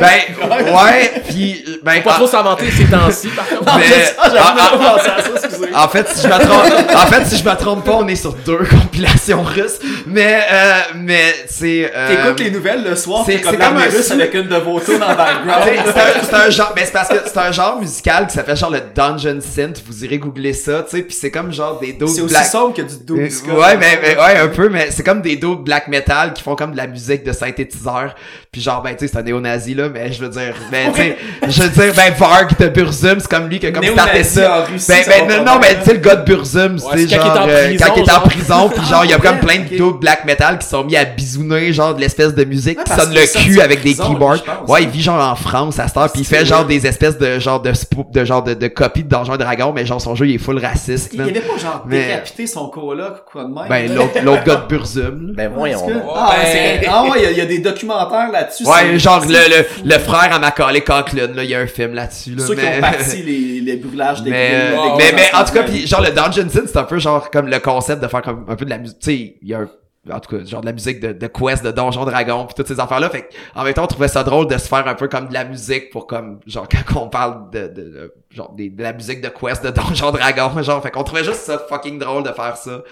ben, ben, ouais, puis ben Pas trop s'inventer ces temps-ci, par contre. mais- Ah, ah, même pas pensé à ça, excusez. En fait, si je me trompe, en fait, si je me trompe pas, on est sur deux compilations russes. Mais, euh, mais c'est. Euh, T'écoutes les nouvelles le soir, c'est- comme un russe avec une de vos tunes en background. c'est un, genre, mais c'est parce que c'est un genre musical qui s'appelle genre le Dungeon Synth. Vous irez googler ça, tu sais. Puis c'est comme genre des dos C'est aussi sombre que du doom Euh, ska. Ouais, mais, mais- ouais, un peu, mais c'est comme des dos black metal qui font comme de la musique de synthétiseur. Puis genre, ben, tu sais, c'est un néo-nazi, là, mais je veux dire, ben, tu sais, je veux dire, ben, Varg de Burzum, c'est comme lui qui a comme starté ça. en Russie, ben, ça ben, non, mais tu sais, le gars de Burzum, Ouais, c'est quand genre, il est en euh, prison, quand il est en prison, puis genre, il y a Ah, comme plein de dos black metal qui sont mis à bisouner, genre, de l'espèce de musique Ouais, qui sonne le cul avec des keyboards. Ouais, il vit genre en France à cette heure, puis il fait genre des espèces de genre de de genre de, de copies de Donjons et Dragons, mais genre son jeu il est full raciste. Il avait pas genre décapité son coloc ou quoi de même. Ben là? l'autre l'autre gars de Burzum. là. Ben voyons que-. Ah, Ouais. c'est- ah ouais, il y a- il y, a des documentaires là-dessus. Ouais, genre le, le, le frère à Macaulay Culkin, là, il y a un film là-dessus. Là, Ceux qui mais... ont parti les, les brûlages des mais, mais, mais en tout cas, puis genre le Dungeon Sin, c'est un peu genre comme le concept de faire comme un peu de la musique. Tu sais, il y a un, en tout cas, genre de la musique de, de Quest, de Donjon Dragon, puis toutes ces affaires-là. Fait en même temps, on trouvait ça drôle de se faire un peu comme de la musique pour comme, genre quand on parle de, de, de- genre des- de la musique de Quest, de Donjon Dragon, genre. Fait qu'on trouvait juste ça fucking drôle de faire ça.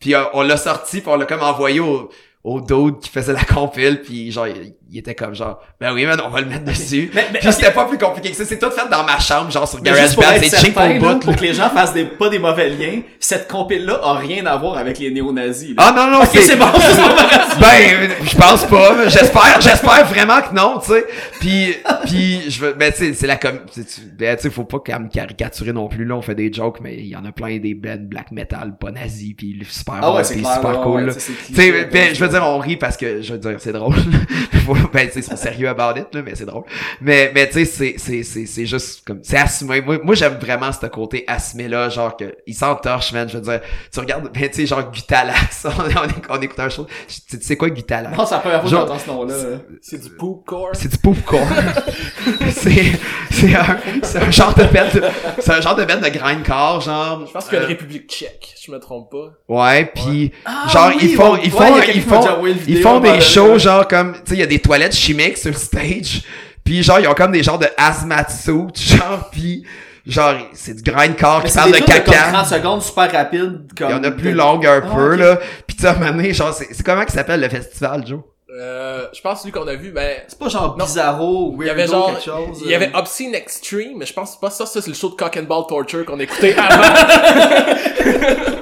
Puis euh, on l'a sorti, puis on l'a comme envoyé au au dude qui faisait la compile puis genre il était comme genre ben oui man on va le mettre dessus Mais- mais- puis c'était pas plus compliqué que ça c'est tout fait dans ma chambre genre sur GarageBand c'est cheap au là, bout là. pour que les gens fassent des, pas des mauvais liens, cette compile-là a rien à voir avec les néo-nazis. là. Ah non non ok, c'est bon, c'est bon. ben je pense pas j'espère j'espère vraiment que non tu sais puis puis je veux ben tu sais c'est la com tu sais, ben tu sais faut pas comme caricaturer non plus là on fait des jokes mais il y en a plein des bands black metal pas nazis puis super Ah ouais, bon, c'est super ouais, cool là. Tu sais, ben, je veux dire, on rit parce que, je veux dire, c'est drôle. Ben, tu sais, ils sont sérieux about it, là, mais c'est drôle. Mais, mais, tu sais, c'est, c'est, c'est, c'est juste comme, c'est assumé. Moi, moi j'aime vraiment ce côté assumé-là, genre que, il s'entorche, man. Je veux dire, tu regardes, ben, tu sais, genre, Gutalax. on, on, on écoute un show. Tu sais- tu sais quoi, Gutalax? Non, c'est la première fois que Genre- j'entends ce nom-là. C'est du poop core. C'est du popcorn. c'est, c'est un, c'est un genre de bête, de- c'est un genre de bête de grindcore, genre. Je pense a Euh, République tchèque, je me trompe pas. Ouais, puis genre oui, ils font ils font ils font ils font des de- shows genre comme tu sais il y a des toilettes chimiques sur le stage. Puis genre ils ont comme des genres de hazmat suits genre puis genre c'est du grindcore qui parle de tunes comme caca. 30 secondes super rapide. Il y en a comme- plus longues un Ah, peu là. Puis tu sais à un moment donné, genre c'est c'est comment qui s'appelle le festival Joe? Euh, je pense celui qu'on a vu, ben, C'est pas genre Non. bizarro ou il y avait weirdo genre, quelque chose. il y avait euh. Obscene Extreme, mais je pense pas ça, ça c'est le show de Cock and Ball Torture qu'on écoutait avant.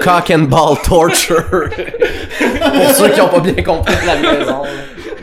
Cock and ball torture. Pour ceux qui ont pas bien compris de la maison.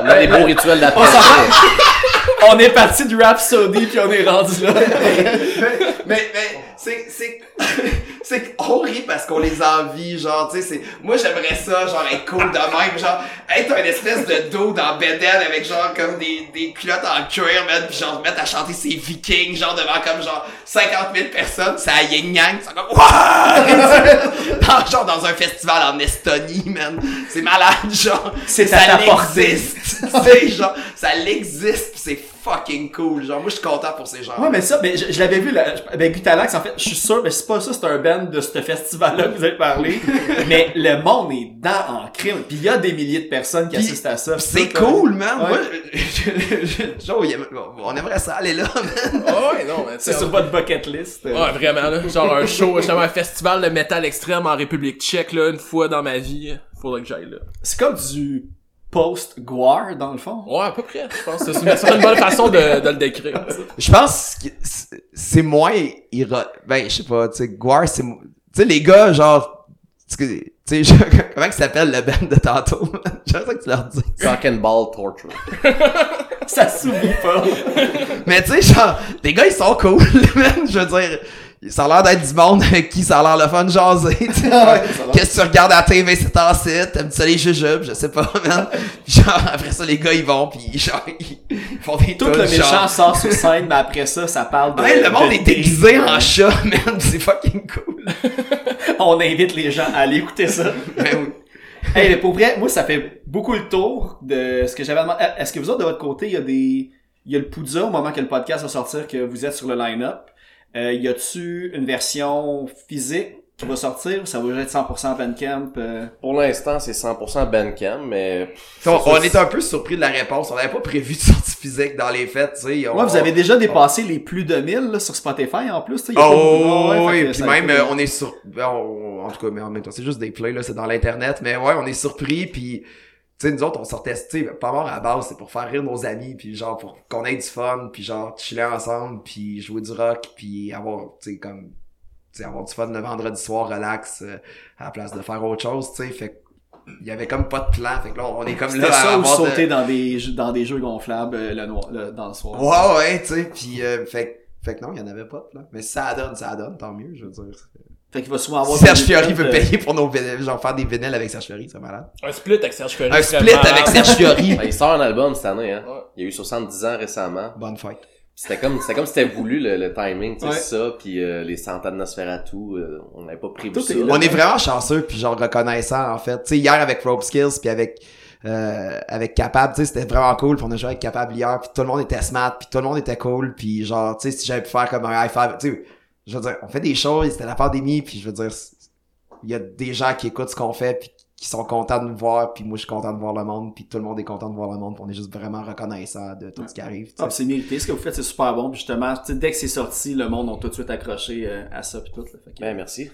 On a des beaux rituels d'après. On est parti du Rhapsody puis on est rendu là. mais mais c'est c'est c'est rit parce qu'on les envie genre tu sais c'est moi j'aimerais ça genre être cool de même genre être un espèce de dos dans Beden avec genre comme des des culottes en cuir man puis genre se mettre à chanter ses vikings genre devant comme genre 50 000 personnes ça a yin yang c'est comme! Dans- genre dans un festival en Estonie man c'est malade genre C'est à ça ta portée. sais genre ça l'existe pis c'est fucking cool genre moi je suis content pour ces gens Ouais, mais ça, mais je, je l'avais vu, là, ben Gutalax, en fait, je suis sûr, mais c'est pas ça, c'est un band de ce festival-là que vous avez parlé, mais le monde est dans en crime, puis il y a des milliers de personnes qui assistent à ça. C'est cool, man. Ouais. Moi, je- je- aime- on aimerait ça aller là, man. Ah ouais, non, mais tu C'est sur votre bucket list. euh. Ouais, vraiment, là. Genre un show, justement, un festival de métal extrême en République tchèque, là, une fois dans ma vie. Faudrait que j'aille là. C'est comme du post-Guar, dans le fond. Ouais, à peu près, je pense. C'est une, c'est une bonne façon de, de le décrire. Je pense que c'est- moins ira... Ben, je sais pas, tu sais, Guar, c'est... Tu sais, les gars, genre... Tu sais, comment ils s'appelle le band de tantôt? J'aimerais ça que tu leur dis. Cock and ball torture. Ça s'oublie pas. Mais tu sais, genre, les gars, ils sont cool, man. Je veux dire, ça a l'air d'être du monde avec qui ça a l'air le fun de jaser. Qu'est-ce que tu regardes à la TV, c'est en site, t'aimes ça les jujubes, je sais pas, man. Genre, après ça, les gars, ils vont, puis genre, ils font des Tout le méchant genre. sort sur scène, mais après ça, ça parle de. Ouais, le monde de est déguisé en chat, man, c'est fucking cool. On invite les gens à aller écouter ça. Ben oui. Hey, mais pour vrai, moi, ça fait beaucoup le tour de ce que j'avais demandé. Est-ce que vous autres, de votre côté, il y a des, il y a le Poudza au moment que le podcast va sortir, que vous êtes sur le line-up? Euh, y a-tu une version physique qui va sortir ou ça va juste être 100% Bandcamp? Euh... Pour l'instant, c'est 100% Bandcamp, mais... pff, On, est un peu surpris de la réponse. On n'avait pas prévu de sortie physique dans les fêtes, tu sais. On- Ouais, vous avez déjà dépassé les plus de 1000 là, sur Spotify en plus. tu sais, y a pas Oh, ouais, oui, puis même, été- euh, on est sur... ben, en tout cas, mais en même temps, c'est juste des plays, là, c'est dans l'internet. Mais ouais, on est surpris, puis... Tu sais, nous autres, on sortait, tu sais, pas mort à la base, c'est pour faire rire nos amis, puis genre, pour qu'on ait du fun, puis genre, chiller ensemble, puis jouer du rock, puis avoir, tu sais, comme... Tu sais, avoir du fun le vendredi soir, relax, euh, à la place de faire autre chose, tu sais, fait que il y avait comme pas de plan, fait que là, on est comme là C'était à ça ou de- sauter dans des jeux, dans des jeux gonflables euh, le noir, le- dans le soir. Ouais, ouais, tu sais, pis euh, fait, fait que non, il y en avait pas, là. Mais si ça donne, ça donne, tant mieux, je veux dire. Fait qu'il va souvent avoir Serge Fiori peut euh, payer pour nos vinyles, genre faire des vinyles avec Serge Fiori, c'est malade. Un split avec Serge Fiori. Un split malade. avec Serge Fiori. Ah, il sort un album cette année, hein. Ouais. Il y a eu 70 ans récemment. Bonne fête. C'était comme, c'était comme si c'était voulu, le, le timing, tu sais, Ouais. ça, puis euh, les centaines d'Nosferatu, euh, on n'avait pas prévu Tout ça. est là. On est vraiment chanceux puis genre reconnaissant en fait. Tu sais hier avec Rope Skills puis avec euh, avec Capable, tu sais c'était vraiment cool, puis on a joué avec Capable hier, puis tout le monde était smart, puis tout le monde était cool, puis genre tu sais si j'avais pu faire comme un high five, tu sais je veux dire, on fait des choses, c'était la pandémie, puis je veux dire il y a des gens qui écoutent ce qu'on fait puis qui sont contents de nous voir, puis moi je suis content de voir le monde, puis tout le monde est content de voir le monde, puis on est juste vraiment reconnaissant de tout ce qui arrive. tu sais. Ah, c'est mérité. Ce que vous faites, c'est super bon. Puis justement, tu sais, dès que c'est sorti, le monde a tout de suite accroché euh, à ça puis tout. Là. Fait que- Ben, merci.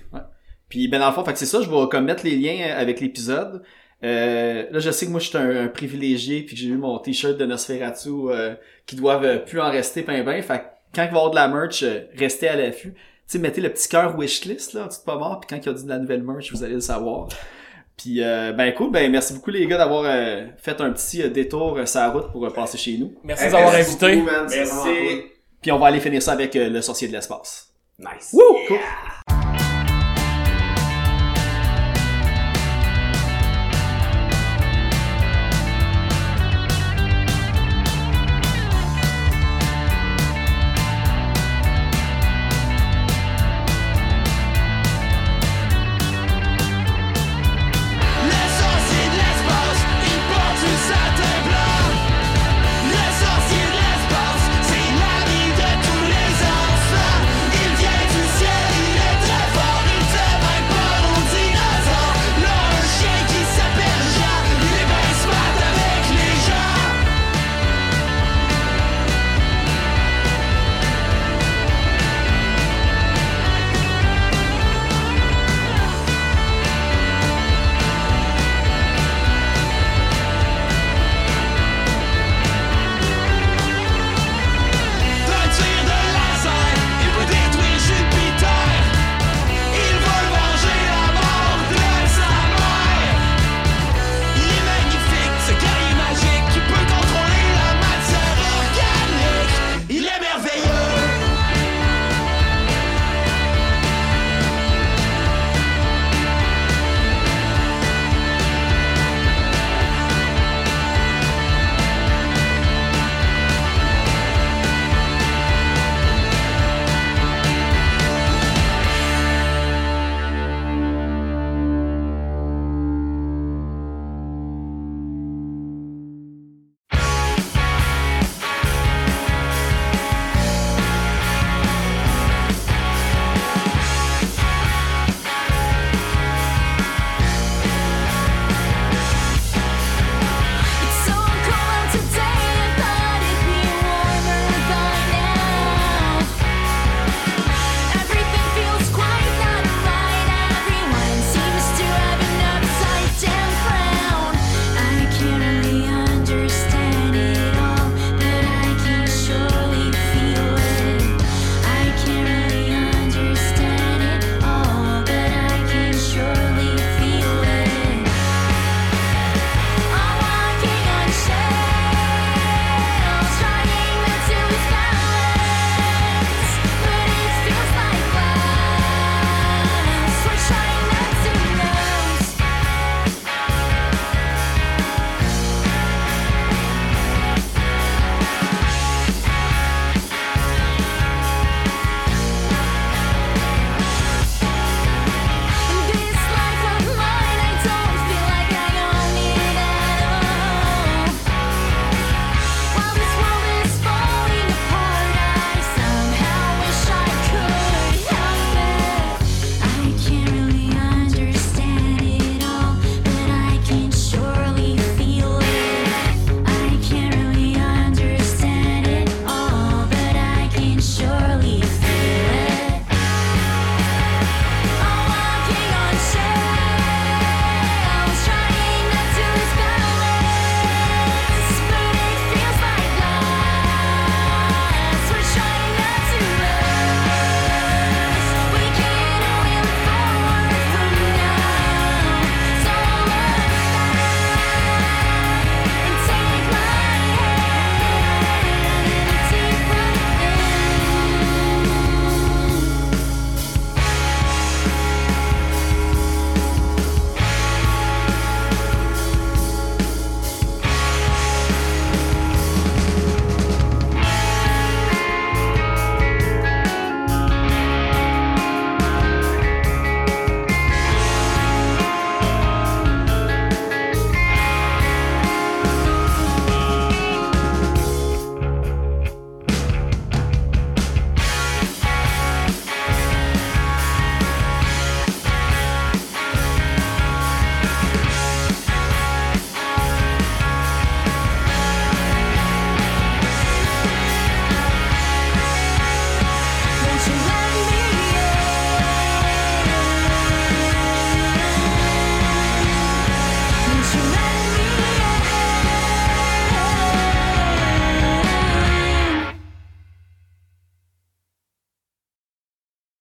Puis ben dans le fond, fait que c'est ça, je vais comme mettre les liens avec l'épisode. Euh, là, je sais que moi, je suis un, un privilégié, puis que j'ai eu mon t-shirt de Nosferatu euh, qui doivent euh, plus en rester pain ben. Fait que quand il va y avoir de la merch, euh, restez à l'affût. Tu sais, mettez le petit cœur wishlist là, en dessous de pas mort, puis quand il y a de la nouvelle merch, vous allez le savoir. Puis euh, ben cool, ben merci beaucoup les gars d'avoir euh, fait un petit euh, détour euh, sur la route pour euh, passer chez nous. Merci de nous avoir invités. Merci. Puis on va aller finir ça avec euh, le sorcier de l'espace. Nice. Woo! Cool.